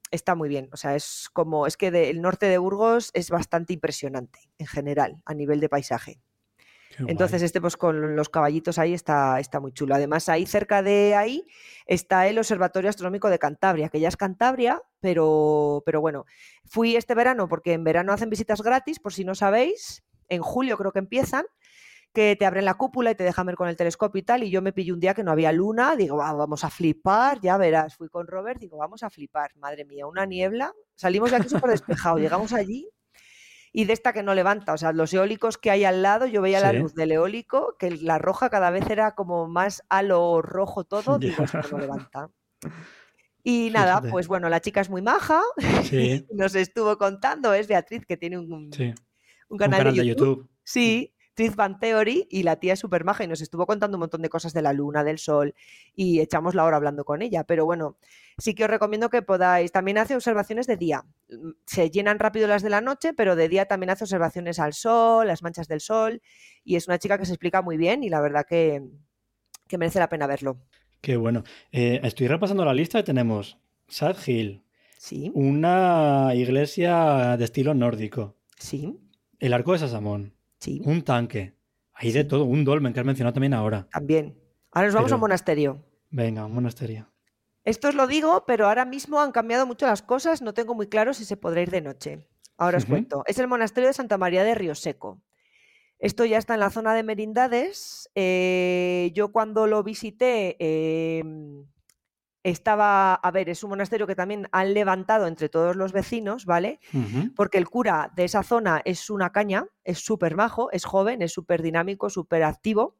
está muy bien. O sea, es como, es que el norte de Burgos es bastante impresionante en general, a nivel de paisaje. Entonces, este pues con los caballitos ahí está, está muy chulo. Además, ahí cerca de ahí está el Observatorio Astronómico de Cantabria, que ya es Cantabria, pero, pero bueno, fui este verano porque en verano hacen visitas gratis, por si no sabéis, en julio creo que empiezan, que te abren la cúpula y te dejan ver con el telescopio y tal. Y yo me pillé un día que no había luna, digo, vamos a flipar, ya verás. Fui con Robert, digo, vamos a flipar. Madre mía, una niebla. Salimos de aquí súper despejado, [LAUGHS] llegamos allí y de esta que no levanta. O sea, los eólicos que hay al lado, yo veía la luz del eólico, que la roja cada vez era como más halo rojo todo, [LAUGHS] digo, esto no levanta. Y nada, pues bueno, la chica es muy maja, [LAUGHS] nos estuvo contando, es Beatriz, que tiene un, un, canal, de YouTube. Sí, Truth Van Theory y la tía es súper maja y nos estuvo contando un montón de cosas de la luna, del sol y echamos la hora hablando con ella. Pero bueno, sí que os recomiendo que podáis. También hace observaciones de día. Mm, se llenan rápido las de la noche, pero de día también hace observaciones al sol, las manchas del sol y es una chica que se explica muy bien y la verdad que, merece la pena verlo. Qué bueno. Eh, estoy repasando la lista y tenemos Sad Hill. Sí. Una iglesia de estilo nórdico. Sí. El arco de Sasamón. Un tanque. Hay de todo. Un dolmen que has mencionado también ahora. También. Ahora nos vamos a un monasterio. Venga, un monasterio. Esto os lo digo, pero ahora mismo han cambiado mucho las cosas. No tengo muy claro si se podrá ir de noche. Ahora os cuento. Es el monasterio de Santa María de Río Seco. Esto ya está en la zona de Merindades. Eh, yo cuando lo visité, em, estaba, a ver, es un monasterio que también han levantado entre todos los vecinos, ¿vale? Porque el cura de esa zona es una caña, es súper majo, es joven, es súper dinámico, súper activo.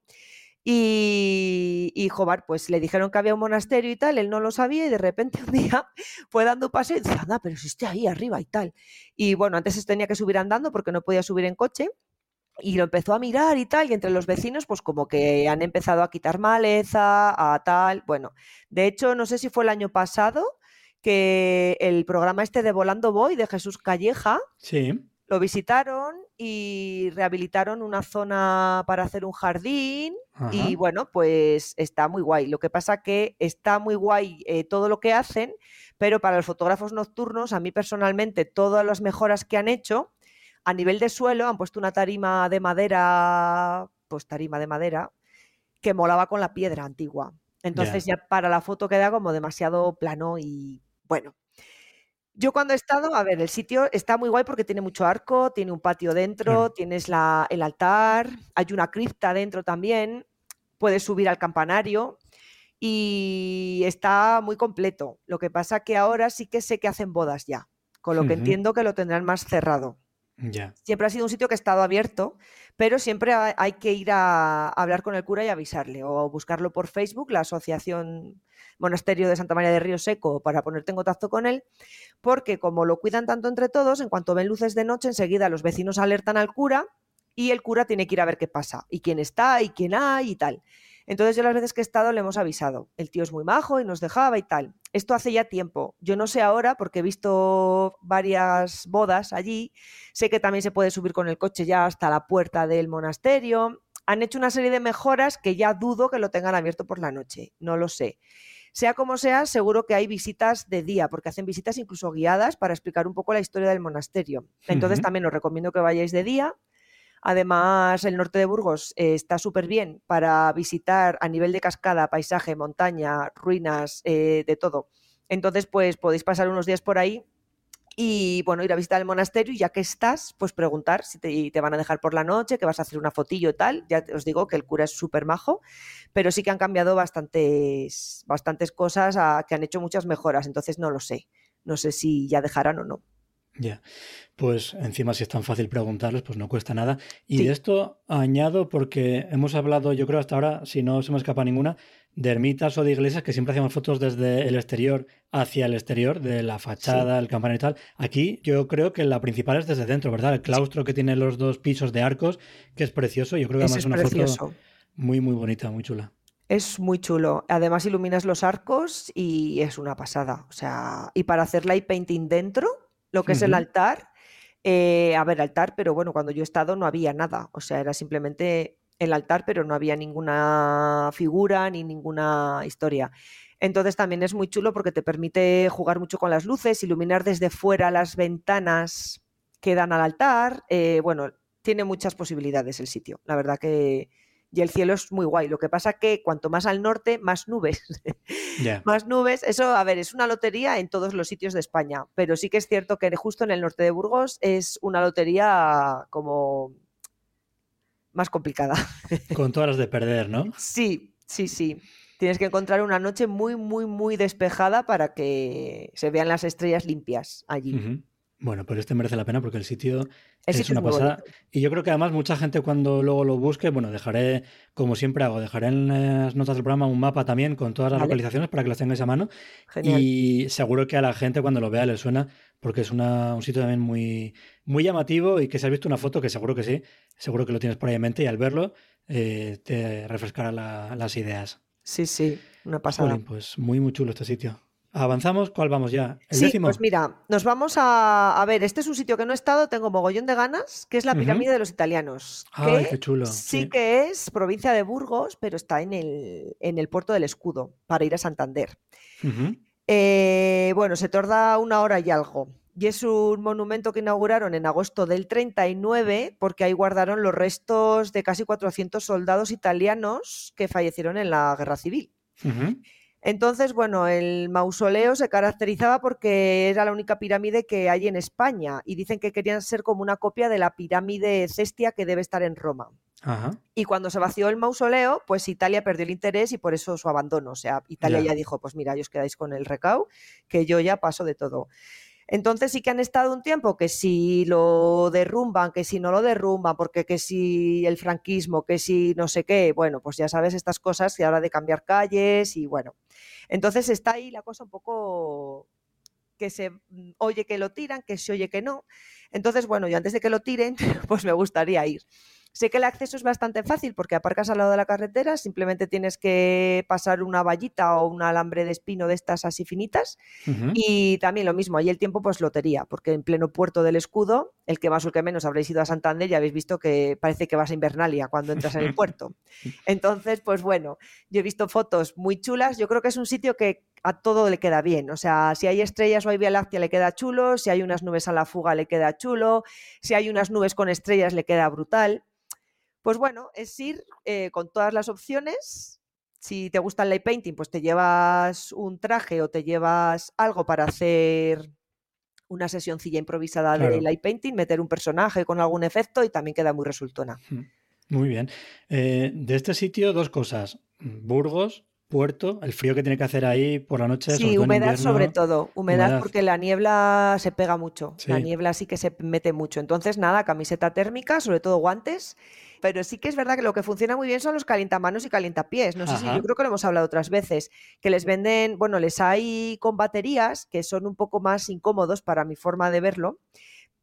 Y, y Jobar, pues le dijeron que había un monasterio y tal, él no lo sabía y de repente un [LAUGHS] día fue dando paseo y dice, anda, pero si estoy ahí arriba y tal. Y bueno, antes tenía que subir andando porque no podía subir en coche y lo empezó a mirar y tal, y entre los vecinos, pues como que han empezado a quitar maleza, a tal. Bueno, de hecho, no sé si fue el año pasado que el programa este de Volando Voy de Jesús Calleja. Sí. Lo visitaron y rehabilitaron una zona para hacer un jardín y bueno, pues está muy guay. Lo que pasa que está muy guay eh, todo lo que hacen, pero para los fotógrafos nocturnos, a mí personalmente, todas las mejoras que han hecho, a nivel de suelo han puesto una tarima de madera, pues tarima de madera, que molaba con la piedra antigua. Entonces ya para la foto queda como demasiado plano y bueno. Yo cuando he estado, a ver, el sitio está muy guay porque tiene mucho arco, tiene un patio dentro, tienes la, el altar, hay una cripta dentro también, puedes subir al campanario y está muy completo. Lo que pasa que ahora sí que sé que hacen bodas ya, con lo que entiendo que lo tendrán más cerrado. Siempre ha sido un sitio que ha estado abierto, pero siempre hay que ir a hablar con el cura y avisarle o buscarlo por Facebook, la Asociación Monasterio de Santa María de Río Seco, para ponerte en contacto con él, porque como lo cuidan tanto entre todos, en cuanto ven luces de noche, enseguida los vecinos alertan al cura y el cura tiene que ir a ver qué pasa y quién está y quién hay y tal. Entonces yo las veces que he estado le hemos avisado. El tío es muy majo y nos dejaba y tal. Esto hace ya tiempo. Yo no sé ahora porque he visto varias bodas allí. Sé que también se puede subir con el coche ya hasta la puerta del monasterio. Han hecho una serie de mejoras que ya dudo que lo tengan abierto por la noche. No lo sé. Sea como sea, seguro que hay visitas de día, porque hacen visitas incluso guiadas para explicar un poco la historia del monasterio. Entonces también os recomiendo que vayáis de día. Además, el norte de Burgos eh, está súper bien para visitar a nivel de cascada, paisaje, montaña, ruinas, eh, de todo. Entonces, pues podéis pasar unos días por ahí y bueno, ir a visitar el monasterio y ya que estás, pues preguntar si te, van a dejar por la noche, que vas a hacer una fotillo y tal. Ya os digo que el cura es súper majo, pero sí que han cambiado bastantes, bastantes cosas, que han hecho muchas mejoras, entonces no lo sé. No sé si ya dejarán o no. Ya, pues encima si es tan fácil preguntarles, pues no cuesta nada. Y de esto añado porque hemos hablado, yo creo hasta ahora, si no se me escapa ninguna, de ermitas o de iglesias que siempre hacíamos fotos desde el exterior hacia el exterior, de la fachada, el campanario y tal. Aquí yo creo que la principal es desde dentro, ¿verdad? El claustro que tiene los dos pisos de arcos, que es precioso. Yo creo que además es una foto muy, muy bonita, muy chula. Es muy chulo. Además iluminas los arcos y es una pasada. O sea, y para hacer light painting dentro, lo que es el altar. Eh, a ver, altar, pero bueno, cuando yo he estado no había nada, o sea, era simplemente el altar, pero no había ninguna figura ni ninguna historia. Entonces también es muy chulo porque te permite jugar mucho con las luces, iluminar desde fuera las ventanas que dan al altar. Eh, bueno, tiene muchas posibilidades el sitio. La verdad que, y el cielo es muy guay. Lo que pasa que cuanto más al norte, más nubes. [LAUGHS] más nubes. Eso, a ver, es una lotería en todos los sitios de España, pero sí que es cierto que justo en el norte de Burgos es una lotería como más complicada. [LAUGHS] Con todas las de perder, ¿no? Sí, sí, sí. Tienes que encontrar una noche muy, muy, muy despejada para que se vean las estrellas limpias allí. Bueno, pero este merece la pena porque el sitio es una pasada. Y yo creo que además mucha gente cuando luego lo busque, bueno, dejaré, como siempre hago, dejaré en las notas del programa un mapa también con todas las localizaciones para que las tengáis a mano. Y seguro que a la gente cuando lo vea le suena porque es un sitio también muy, muy llamativo y que si has visto una foto, que seguro que sí, seguro que lo tienes por ahí en mente y al verlo eh, te refrescará las ideas. Sí, sí, una pasada. pues muy, muy chulo este sitio. ¿Avanzamos? ¿Cuál vamos ya? ¿El sí, pues mira, nos vamos a, a, ver, este es un sitio que no he estado, tengo mogollón de ganas, que es la pirámide de los italianos. Ay, qué chulo. Sí, que es provincia de Burgos, pero está en el, en el puerto del Escudo, para ir a Santander. Eh, bueno, se tarda una hora y algo. Y es un monumento que inauguraron en agosto del 39 porque ahí guardaron los restos de casi 400 soldados italianos que fallecieron en la guerra civil. Entonces, bueno, el mausoleo se caracterizaba porque era la única pirámide que hay en España y dicen que querían ser como una copia de la pirámide Cestia que debe estar en Roma. Y cuando se vació el mausoleo, pues Italia perdió el interés y por eso su abandono. O sea, Italia ya dijo, pues mira, os quedáis con el recau, que yo ya paso de todo. Entonces sí que han estado un tiempo que si lo derrumban, que si no lo derrumban, porque que si el franquismo, que si no sé qué, bueno, pues ya sabes estas cosas y ahora de cambiar calles y bueno. Entonces está ahí la cosa un poco que se mm, oye que lo tiran, que se oye que no. Entonces, bueno, yo antes de que lo tiren, [LAUGHS] pues me gustaría ir. Sé que el acceso es bastante fácil porque aparcas al lado de la carretera, simplemente tienes que pasar una vallita o un alambre de espino de estas así finitas. Y también lo mismo, ahí el tiempo pues lotería, porque en pleno puerto del escudo, el que más o el que menos habréis ido a Santander y habéis visto que parece que vas a Invernalia cuando entras en el [LAUGHS] puerto. Entonces, pues bueno, yo he visto fotos muy chulas, yo creo que es un sitio que a todo le queda bien. O sea, si hay estrellas o hay Vía Láctea le queda chulo, si hay unas nubes a la fuga le queda chulo, si hay unas nubes con estrellas le queda brutal. Pues bueno, es ir eh, con todas las opciones. Si te gusta el light painting, pues te llevas un traje o te llevas algo para hacer una sesioncilla improvisada de light painting, meter un personaje con algún efecto y también queda muy resultona. Muy bien. Eh, de este sitio, dos cosas. Burgos puerto, el frío que tiene que hacer ahí por la noche. Sí, humedad sobre todo, humedad, porque la niebla se pega mucho, la niebla sí que se mete mucho. Entonces, nada, camiseta térmica, sobre todo guantes, pero sí que es verdad que lo que funciona muy bien son los calientamanos y calientapiés. No sé si yo creo que lo hemos hablado otras veces, que les venden, bueno, les hay con baterías que son un poco más incómodos para mi forma de verlo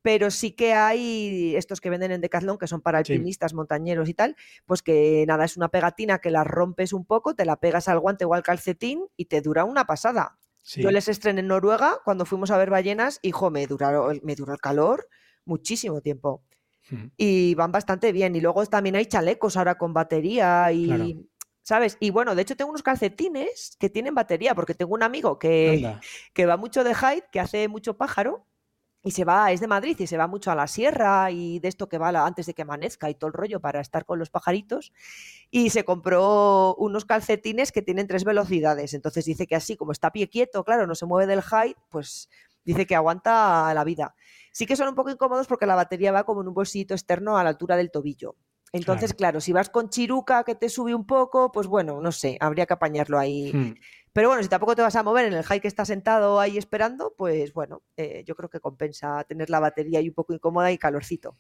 pero sí que hay estos que venden en Decathlon, que son para alpinistas, montañeros y tal, pues que nada, es una pegatina que la rompes un poco, te la pegas al guante o al calcetín y te dura una pasada. Yo les estrené en Noruega cuando fuimos a ver ballenas y, jo, me, duraron, me duró el calor muchísimo tiempo. Y van bastante bien. Y luego también hay chalecos ahora con batería y... ¿Sabes? Y bueno, de hecho tengo unos calcetines que tienen batería, porque tengo un amigo que, que va mucho de hike, que hace mucho pájaro, y se va, es de Madrid y se va mucho a la sierra y de esto que va antes de que amanezca y todo el rollo para estar con los pajaritos. Y se compró unos calcetines que tienen tres velocidades. Entonces dice que así, como está pie quieto, claro, no se mueve del high, pues dice que aguanta la vida. Sí que son un poco incómodos porque la batería va como en un bolsito externo a la altura del tobillo. Entonces, claro. si vas con chiruca que te sube un poco, pues bueno, no sé, habría que apañarlo ahí. Hmm. Pero bueno, si tampoco te vas a mover en el high que está sentado ahí esperando, pues bueno, eh, yo creo que compensa tener la batería ahí un poco incómoda y calorcito.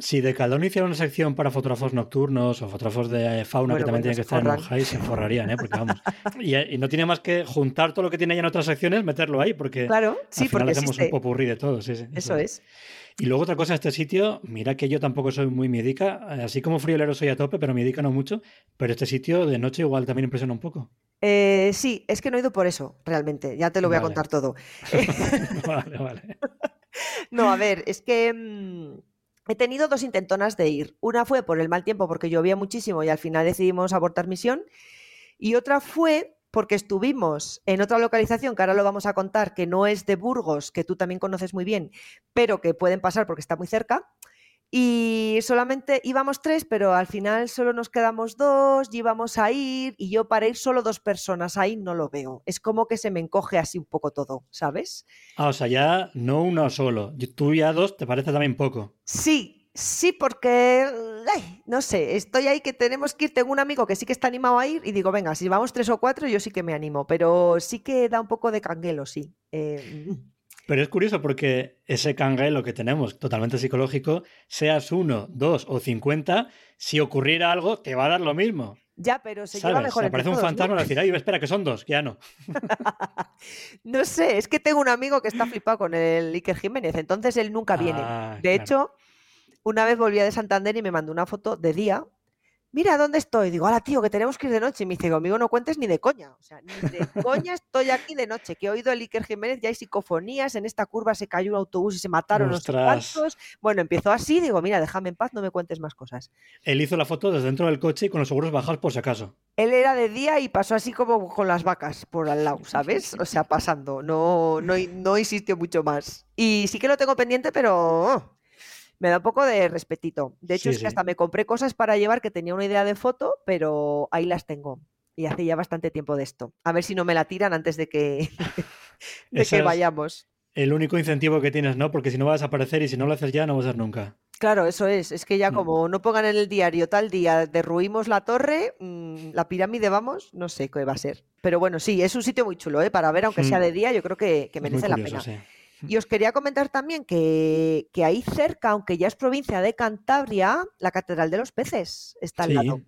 Si de Caldón hiciera una sección para fotógrafos nocturnos o fotógrafos de fauna que también tienen que estar en el high, se forrarían, ¿eh? Porque vamos. [LAUGHS] Y, no tiene más que juntar todo lo que tiene ya en otras secciones, meterlo ahí, porque claro, sí, al porque hacemos un popurrí de todo. Sí, eso es. Y luego otra cosa, este sitio, mira que yo tampoco soy muy médica, así como friolero soy a tope, pero médica no mucho, pero este sitio de noche igual también impresiona un poco. Eh, sí, es que no he ido por eso, realmente, ya te lo voy a contar todo. [LAUGHS] [LAUGHS] vale, vale. no, a ver, es que mm, he tenido dos intentonas de ir. Una fue por el mal tiempo, porque llovía muchísimo y al final decidimos abortar misión. Y otra fue porque estuvimos en otra localización, que ahora lo vamos a contar, que no es de Burgos, que tú también conoces muy bien, pero que pueden pasar porque está muy cerca. Y solamente íbamos tres, pero al final solo nos quedamos dos, y íbamos a ir, y yo para ir solo dos personas ahí no lo veo. Es como que se me encoge así un poco todo, ¿sabes? Ah, o sea, ya no uno solo. Tú ya dos, ¿te parece también poco? Sí, Sí, porque, no sé, estoy ahí que tenemos que ir, tengo un amigo que sí que está animado a ir y digo, venga, si vamos tres o cuatro, yo sí que me animo, pero sí que da un poco de canguelo, sí. Eh, pero es curioso porque ese canguelo que tenemos, totalmente psicológico, seas uno, dos o cincuenta, si ocurriera algo, te va a dar lo mismo. Ya, pero se lleva mejor. Se parece un fantasma ¿no? decir, ay, espera, que son dos, que ya no. [LAUGHS] no sé, es que tengo un amigo que está flipado con el Iker Jiménez, entonces él nunca viene. Ah, de hecho, una vez volví de Santander y me mandó una foto de día. Mira, ¿dónde estoy? Digo, hola, tío, que tenemos que ir de noche. Y me dice, conmigo no cuentes ni de coña. O sea, ni de [LAUGHS] coña estoy aquí de noche. Que he oído el Iker Jiménez, ya hay psicofonías. En esta curva se cayó un autobús y se mataron los cuantos. Bueno, empezó así. Digo, mira, déjame en paz, no me cuentes más cosas. Él hizo la foto desde dentro del coche y con los seguros bajados por si acaso. Él era de día y pasó así como con las vacas por al lado, ¿sabes? O sea, pasando. No, no, no insistió mucho más. Y sí que lo tengo pendiente, pero oh, me da un poco de respetito. De hecho, es que hasta me compré cosas para llevar que tenía una idea de foto, pero ahí las tengo. Y hace ya bastante tiempo de esto. A ver si no me la tiran antes de que, [LAUGHS] [LAUGHS] de que vayamos. El único incentivo que tienes, ¿no? Porque si no vas a aparecer y si no lo haces ya, no vas a ser nunca. Claro, eso es. Es que ya mm. como no pongan en el diario tal día, derruimos la torre, mm, la pirámide, vamos, no sé qué va a ser. Pero bueno, sí, es un sitio muy chulo, ¿eh? Para ver, aunque sea mm. de día, yo creo que, merece la pena. Y os quería comentar también que, ahí cerca, aunque ya es provincia de Cantabria, la Catedral de los Peces está al lado.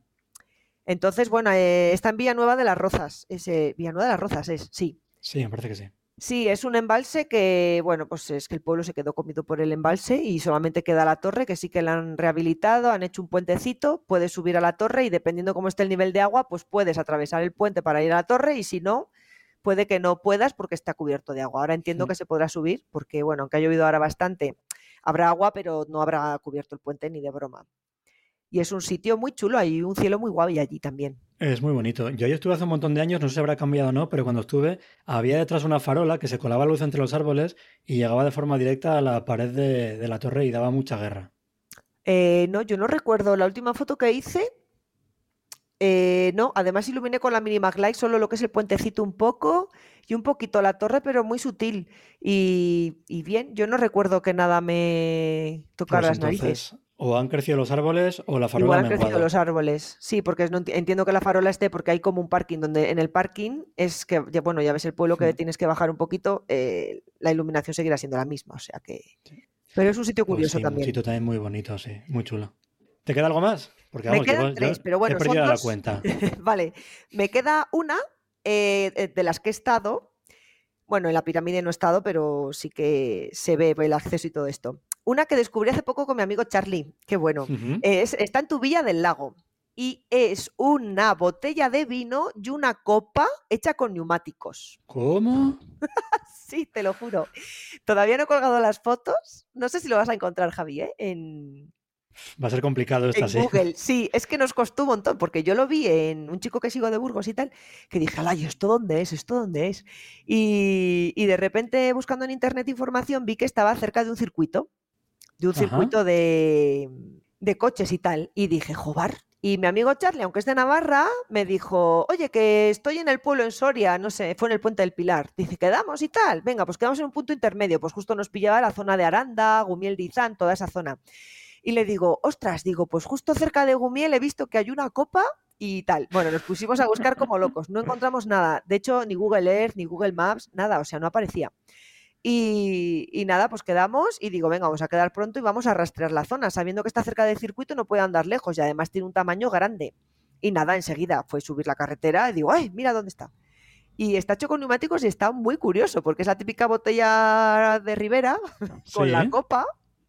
Entonces, bueno, eh, está en Villanueva de las Rozas. Ese, Villanueva de las Rozas es, sí. Sí, me parece que sí. Sí, es un embalse que, bueno, pues es que el pueblo se quedó comido por el embalse y solamente queda la torre, que sí que la han rehabilitado, han hecho un puentecito, puedes subir a la torre y dependiendo cómo esté el nivel de agua, pues puedes atravesar el puente para ir a la torre y si no, puede que no puedas porque está cubierto de agua. Ahora entiendo que se podrá subir porque, bueno, aunque ha llovido ahora bastante, habrá agua, pero no habrá cubierto el puente ni de broma. Y es un sitio muy chulo, hay un cielo muy guay allí también. Es muy bonito. Yo ya estuve hace un montón de años, no sé si habrá cambiado o no, pero cuando estuve había detrás una farola que se colaba luz entre los árboles y llegaba de forma directa a la pared de, la torre y daba mucha guerra. Eh, no, yo no recuerdo. La última foto que hice eh, no, además iluminé con la mini Light solo lo que es el puentecito un poco y un poquito la torre, pero muy sutil. Y, bien, yo no recuerdo que nada me tocara pues las narices. O han crecido los árboles o la farola. Igual han crecido los árboles, sí, porque entiendo que la farola esté porque hay como un parking donde en el parking es que, ya, bueno, ya ves el pueblo que tienes que bajar un poquito, eh, la iluminación seguirá siendo la misma, o sea que... Pero es un sitio pues curioso también. Un sitio también muy bonito, sí, muy chulo. ¿Te queda algo más? Porque me quedan tres, pero bueno, he la cuenta. [LAUGHS] vale, me queda una eh, eh, de las que he estado. Bueno, en la pirámide no he estado, pero sí que se ve el acceso y todo esto. Una que descubrí hace poco con mi amigo Charlie, qué bueno. está en tu villa del lago. y es una botella de vino y una copa hecha con neumáticos. ¿Cómo? [LAUGHS] sí, te lo juro. Todavía no he colgado las fotos. No sé si lo vas a encontrar, Javi, ¿eh? en, Va a ser complicado esta, en Google. [LAUGHS] Sí, es que nos costó un montón, porque yo lo vi en un chico que sigo de Burgos y tal, que dije, ay, ¿esto dónde es? ¿Esto dónde es? Y, y, de repente, buscando en internet información, vi que estaba cerca de un circuito, de un Ajá. circuito de, de, coches y tal. Y dije, jobar. Y mi amigo Charlie, aunque es de Navarra, me dijo, oye, que estoy en el pueblo en Soria, no sé, fue en el Puente del Pilar. Dice, ¿quedamos y tal? Venga, pues quedamos en un punto intermedio. Pues justo nos pillaba la zona de Aranda, Gumiel de Izán, toda esa zona y le digo, ostras, digo, pues justo cerca de Gumiel he visto que hay una copa y tal. Bueno, nos pusimos a buscar como locos, no encontramos nada. De hecho, ni Google Earth, ni Google Maps, nada, o sea, no aparecía. Y, y, nada, pues quedamos y digo, venga, vamos a quedar pronto y vamos a rastrear la zona, sabiendo que está cerca del circuito no puede andar lejos y además tiene un tamaño grande. Y nada, enseguida fue subir la carretera y digo, ay, mira dónde está. Y está hecho con neumáticos y está muy curioso, porque es la típica botella de Ribera [LAUGHS] con la copa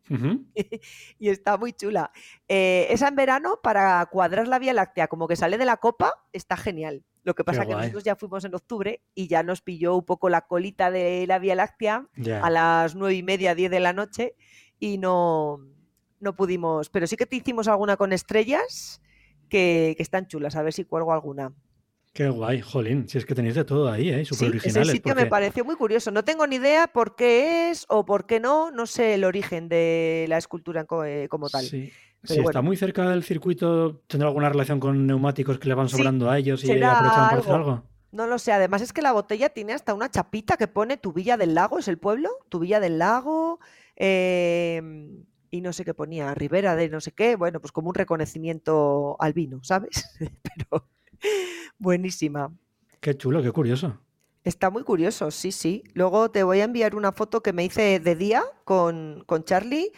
[LAUGHS] Y está muy chula. Eh, esa en verano para cuadrar la Vía Láctea, como que sale de la copa, está genial. Lo que Qué pasa que guay. nosotros ya fuimos en octubre y ya nos pilló un poco la colita de la Vía Láctea a las nueve y media, diez de la noche y no, no pudimos. Pero sí que te hicimos alguna con estrellas que, que están chulas, a ver si cuelgo alguna. Qué guay, jolín. Si es que tenéis de todo ahí, ¿eh? Súper Sí, ese originales. sitio me pareció muy curioso. No tengo ni idea por qué es o por qué no, no sé el origen de la escultura eh, como tal. sí, Pero si bueno. está muy cerca del circuito, ¿tendrá alguna relación con neumáticos que le van Sí, sobrando a ellos y aprovechan para hacer algo. No lo sé, además es que la botella tiene hasta una chapita que pone tu Villa del Lago, es el pueblo, tu Villa del Lago, em, y no sé qué ponía, Ribera de no sé qué, bueno, pues como un reconocimiento al vino, ¿sabes? [LAUGHS] Pero buenísima. Qué chulo, qué curioso. Está muy curioso, sí, sí. Luego te voy a enviar una foto que me hice de día con, con Charlie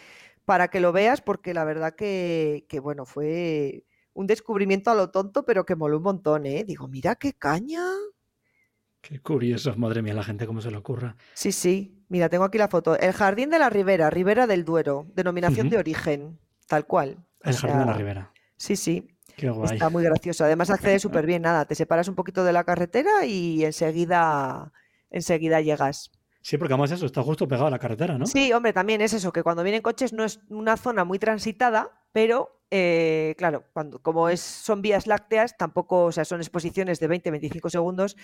para que lo veas, porque la verdad que, que, bueno, fue un descubrimiento a lo tonto, pero que moló un montón, ¿eh? Digo, mira qué caña. Qué curioso. Madre mía, la gente cómo se le ocurra. Sí, sí. Mira, tengo aquí la foto. El Jardín de la Ribera, Ribera del Duero, denominación de origen, tal cual. O El jardín de la ribera. sí, sí. Qué guay. Está muy gracioso. Además accedes súper bien, nada, te separas un poquito de la carretera y enseguida, enseguida llegas. Sí, porque además eso, está justo pegado a la carretera, ¿no? Sí, hombre, también es eso, que cuando vienen coches no es una zona muy transitada, pero eh, claro, cuando, como es, son vías lácteas, tampoco, o sea, son exposiciones de 20-25 segundos,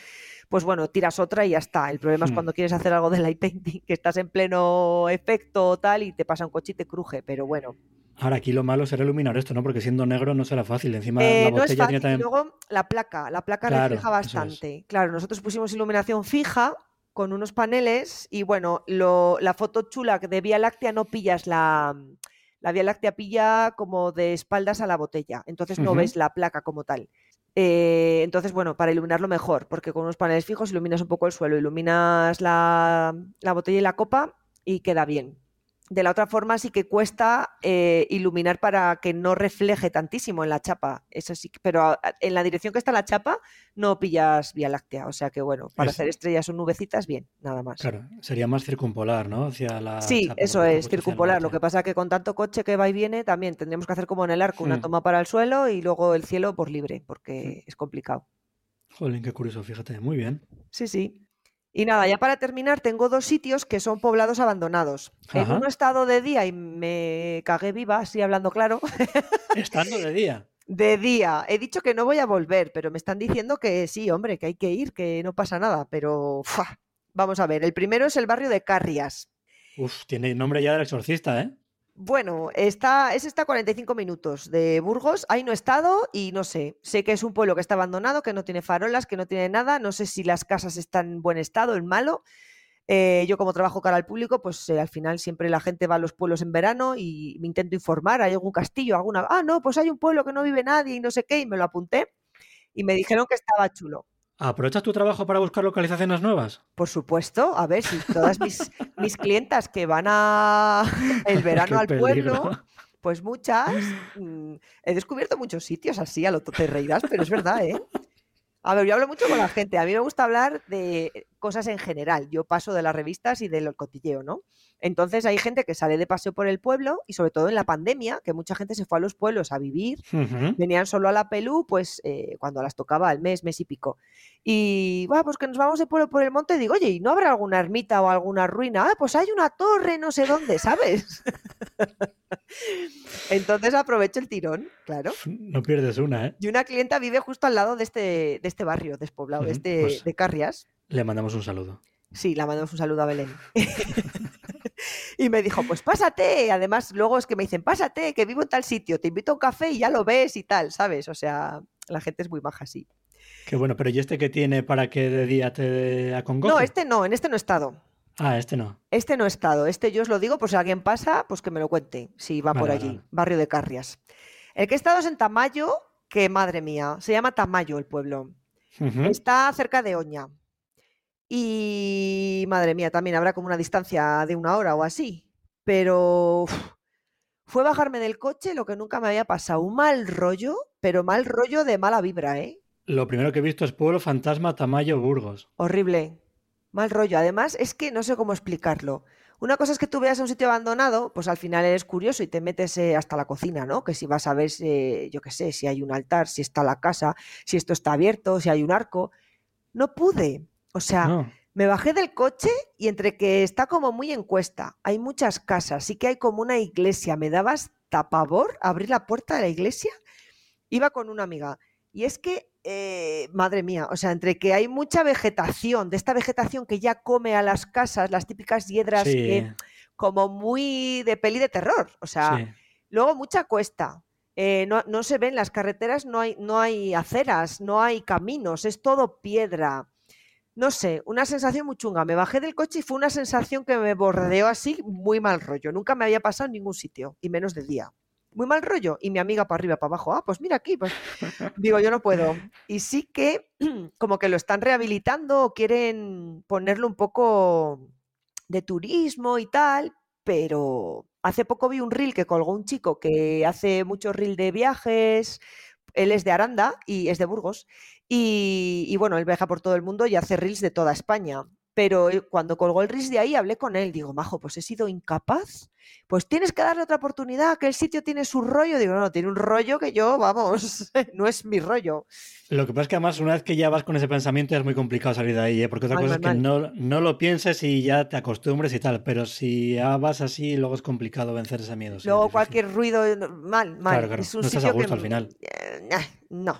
pues bueno, tiras otra y ya está. El problema es Hmm. cuando quieres hacer algo de light painting, que estás en pleno efecto o tal y te pasa un coche y te cruje, pero bueno. Ahora aquí lo malo será iluminar esto, ¿no? Porque siendo negro no será fácil. Encima Eh, la no es botella fácil. tiene Y también. luego la placa, la placa Claro, refleja es. bastante. Claro, nosotros pusimos iluminación fija con unos paneles y bueno, lo- la foto chula de Vía Láctea no pillas la, la Vía Láctea pilla como de espaldas a la botella, entonces no ves la placa como tal. Eh, entonces, bueno, para iluminarlo mejor, porque con unos paneles fijos iluminas un poco el suelo, iluminas la, la botella y la copa y queda bien. De la otra forma sí que cuesta eh, iluminar para que no refleje tantísimo en la chapa. Eso sí, pero en la dirección que está la chapa no pillas Vía Láctea. O sea que bueno, para Es- hacer estrellas o nubecitas, bien, nada más. Claro, sería más circumpolar, ¿no? Hacia la Sí, chapa, eso es, circumpolar. Lo que pasa que con tanto coche que va y viene, también tendríamos que hacer como en el arco, una Hmm. toma para el suelo y luego el cielo por libre, Hmm. porque es complicado. Jolín, qué curioso, fíjate. Muy bien. Sí, sí. Y nada, ya para terminar, tengo dos sitios que son poblados abandonados. En Ajá. uno he estado de día y me cagué viva, así hablando claro. Estando de día. [LAUGHS] De día. He dicho que no voy a volver, pero me están diciendo que sí, hombre, que hay que ir, que no pasa nada. Pero ¡fua! vamos a ver. El primero es el barrio de Carrias. Uf, tiene nombre ya del exorcista, ¿eh? Bueno, está, es está a 45 minutos de Burgos. Ahí no he estado y no sé. Sé que es un pueblo que está abandonado, que no tiene farolas, que no tiene nada. No sé si las casas están en buen estado, en malo. Eh, yo como trabajo cara al público, pues eh, al final siempre la gente va a los pueblos en verano y me intento informar. ¿Hay algún castillo? alguna? Ah, no, pues hay un pueblo que no vive nadie y no sé qué. Y me lo apunté y me dijeron que estaba chulo. ¿Aprovechas tu trabajo para buscar localizaciones nuevas? Por supuesto, a ver si todas mis, [LAUGHS] mis clientas que van a el [LAUGHS] verano al pueblo, pues muchas, mm, he descubierto muchos sitios así, a lo te reirás, pero es verdad, ¿eh? A ver, yo hablo mucho con la gente, a mí me gusta hablar de cosas en general. Yo paso de las revistas y del cotilleo, ¿no? Entonces hay gente que sale de paseo por el pueblo y sobre todo en la pandemia, que mucha gente se fue a los pueblos a vivir, venían solo a la Pelú, pues eh, cuando las tocaba al mes, mes y pico. Y, bueno, pues que nos vamos de pueblo por el monte y digo, oye, ¿y no habrá alguna ermita o alguna ruina? Ah, pues hay una torre, no sé dónde, ¿sabes? [LAUGHS] Entonces aprovecho el tirón, claro. No pierdes una, ¿eh? Y una clienta vive justo al lado de este, de este barrio despoblado, este, pues de Carrias. Le mandamos un saludo. Sí, le mandamos un saludo a Belén. [LAUGHS] y me dijo, pues pásate. Además, luego es que me dicen, pásate, que vivo en tal sitio, te invito a un café y ya lo ves y tal, ¿sabes? O sea, la gente es muy baja, sí. Qué bueno, pero ¿y este que tiene para que de día te acongoje? No, este no, en este no he estado. Ah, este no. Este no he estado. Este yo os lo digo, pues si alguien pasa, pues que me lo cuente, si va por allí, barrio de Carrias. El que he estado es en Tamayo, que madre mía, se llama Tamayo el pueblo. Está cerca de Oña. Y madre mía, también habrá como una distancia de una hora o así. Pero fue bajarme del coche lo que nunca me había pasado. Un mal rollo, pero mal rollo de mala vibra, ¿eh? Lo primero que he visto es Pueblo Fantasma Tamayo Burgos. Horrible. Mal rollo. Además, es que no sé cómo explicarlo. Una cosa es que tú veas un sitio abandonado, pues al final eres curioso y te metes eh, hasta la cocina, ¿no? Que si vas a ver, yo qué sé, si hay un altar, si está la casa, si esto está abierto, si hay un arco. No pude. O sea, me bajé del coche y entre que está como muy encuesta, hay muchas casas, sí que hay como una iglesia, me dabas tapabor abrir la puerta de la iglesia. Iba con una amiga y es que, eh, madre mía, o sea, entre que hay mucha vegetación, de esta vegetación que ya come a las casas, las típicas hiedras como muy de peli de terror, o sea, luego mucha cuesta. Eh, no, no, se ven las carreteras, no hay, no hay aceras, no hay caminos, es todo piedra no sé, una sensación muy chunga. Me bajé del coche y fue una sensación que me bordeó así, muy mal rollo. Nunca me había pasado en ningún sitio, y menos de día. Muy mal rollo. Y mi amiga para arriba, para abajo. Ah, pues mira aquí. Pues. Digo, yo no puedo. Y sí que [CLEARS THROAT] como que lo están rehabilitando o quieren ponerlo un poco de turismo y tal, pero hace poco vi un reel que colgó un chico que hace mucho reel de viajes, él es de Aranda y es de Burgos. Y, bueno, él viaja por todo el mundo y hace reels de toda España. Pero eh, cuando colgó el reels de ahí, hablé con él. Digo, Majo, pues he sido incapaz. Pues tienes que darle otra oportunidad, que el sitio tiene su rollo. Digo, no, tiene un rollo que yo, vamos, [LAUGHS] no es mi rollo. Lo que pasa es que además, una vez que ya vas con ese pensamiento, es muy complicado salir de ahí, ¿eh? porque otra cosa es que no, no, lo pienses y ya te acostumbres y tal. Pero si ya vas así, luego es complicado vencer ese miedo. Luego cualquier ruido, mal, mal. Claro, claro. Es un no estás a gusto al final. Eh, no,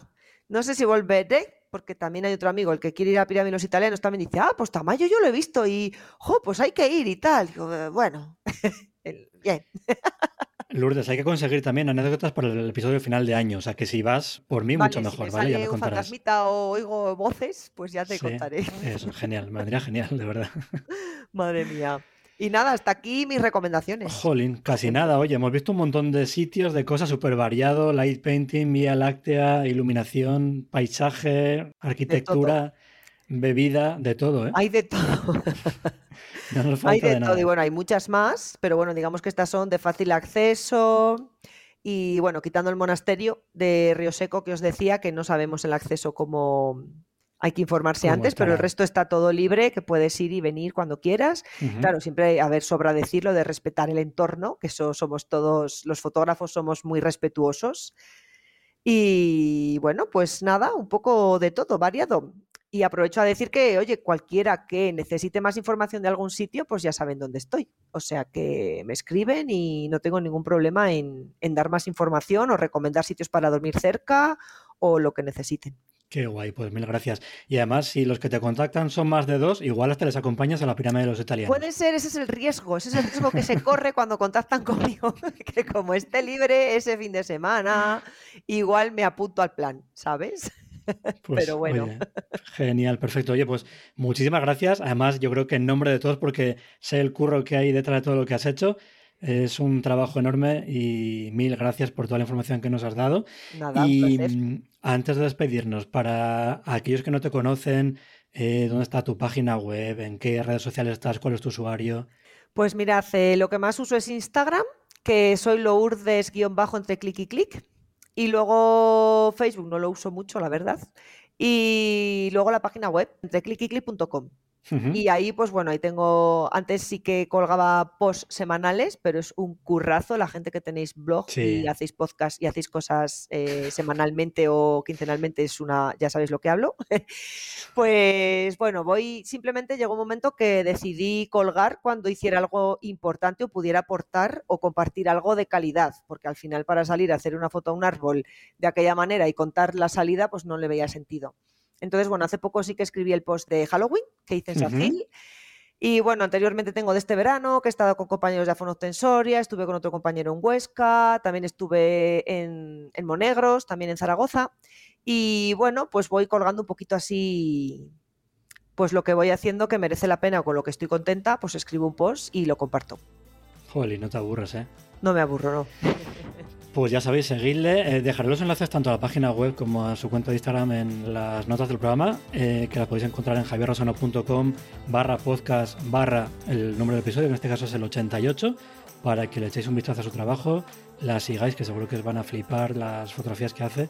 no sé si volveré, porque también hay otro amigo, el que quiere ir a Pirámides Italianos, también dice, ah, pues Tamayo yo lo he visto y, jo, pues hay que ir y tal. Eh, bueno, [LAUGHS] bien. [LAUGHS] Lourdes, hay que conseguir también anécdotas para el episodio final de año. O sea, que si vas, por mí, mucho mejor, ¿vale? ya me un fantasmita o oigo voces, pues ya te contaré. Eso, genial, me vendría genial, de verdad. [LAUGHS] Madre mía. Y nada, hasta aquí mis recomendaciones. Jolín, casi nada. Oye, hemos visto un montón de sitios, de cosas súper variado, light painting, vía láctea, iluminación, paisaje, arquitectura, bebida, de todo, ¿eh? Hay de todo. [LAUGHS] no nos falta hay de, de todo y bueno, hay muchas más, pero bueno, digamos que estas son de fácil acceso. Y bueno, quitando el monasterio de Río Seco que os decía, que no sabemos el acceso como, hay que informarse antes, pero el resto está todo libre, que puedes ir y venir cuando quieras. Claro, siempre, a ver, sobra decirlo de respetar el entorno, que eso somos todos, los fotógrafos somos muy respetuosos. Y bueno, pues nada, un poco de todo, variado. Y aprovecho a decir que, oye, cualquiera que necesite más información de algún sitio, pues ya saben dónde estoy. O sea que me escriben y no tengo ningún problema en, en dar más información o recomendar sitios para dormir cerca o lo que necesiten. Qué guay, pues mil gracias. Y además, si los que te contactan son más de dos, igual hasta les acompañas a la pirámide de los italianos. Puede ser, ese es el riesgo, ese es el riesgo que se corre cuando contactan [LAUGHS] conmigo, que como esté libre ese fin de semana, igual me apunto al plan, ¿sabes? [LAUGHS] Pues, Pero bueno. genial, perfecto. Oye, pues muchísimas gracias. Además, yo creo que en nombre de todos, porque sé el curro que hay detrás de todo lo que has hecho. Es un trabajo enorme y mil gracias por toda la información que nos has dado. Nada, y mm, antes de despedirnos, para aquellos que no te conocen, eh, ¿dónde está tu página web? ¿En qué redes sociales estás? ¿Cuál es tu usuario? Pues mirad, eh, lo que más uso es Instagram, que soy lourdes-bajo entre clic y clic. Y luego Facebook no lo uso mucho, la verdad. Y luego la página web, entre clic y clic.com. Y ahí, pues bueno, ahí tengo. Antes sí que colgaba posts semanales, pero es un currazo. La gente que tenéis blog y hacéis podcast y hacéis cosas eh, semanalmente o quincenalmente es una. Ya sabéis lo que hablo. [LAUGHS] pues bueno, voy. Simplemente llegó un momento que decidí colgar cuando hiciera algo importante o pudiera aportar o compartir algo de calidad, porque al final, para salir a hacer una foto a un árbol de aquella manera y contar la salida, pues no le veía sentido. Entonces, bueno, hace poco sí que escribí el post de Halloween que hice en Sacil. Y bueno, anteriormente tengo de este verano, que he estado con compañeros de Afonostensoria, estuve con otro compañero en Huesca, también estuve en, Monegros, también en Zaragoza. Y bueno, pues voy colgando un poquito así, pues lo que voy haciendo que merece la pena o con lo que estoy contenta, pues escribo un post y lo comparto. Joder, no te aburres, ¿eh? No me aburro, no. [LAUGHS] Pues ya sabéis, seguidle. Eh, dejaré los enlaces tanto a la página web como a su cuenta de Instagram en las notas del programa, eh, que la podéis encontrar en javierrosano.com barra podcast barra el número del episodio, en este caso es el 88, para que le echéis un vistazo a su trabajo, la sigáis, que seguro que os van a flipar las fotografías que hace.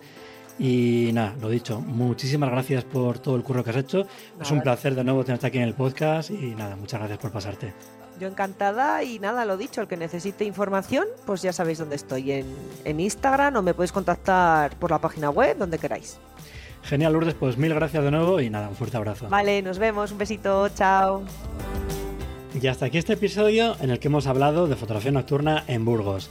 Y nada, lo dicho, muchísimas gracias por todo el curro que has hecho. Es un placer de nuevo tenerte aquí en el podcast y nada, muchas gracias por pasarte. Yo encantada y nada, lo dicho, el que necesite información, pues ya sabéis dónde estoy, en, en Instagram o me podéis contactar por la página web, donde queráis. Genial, Lourdes, pues mil gracias de nuevo y nada, un fuerte abrazo. Vale, nos vemos, un besito, chao. Y hasta aquí este episodio en el que hemos hablado de fotografía nocturna en Burgos.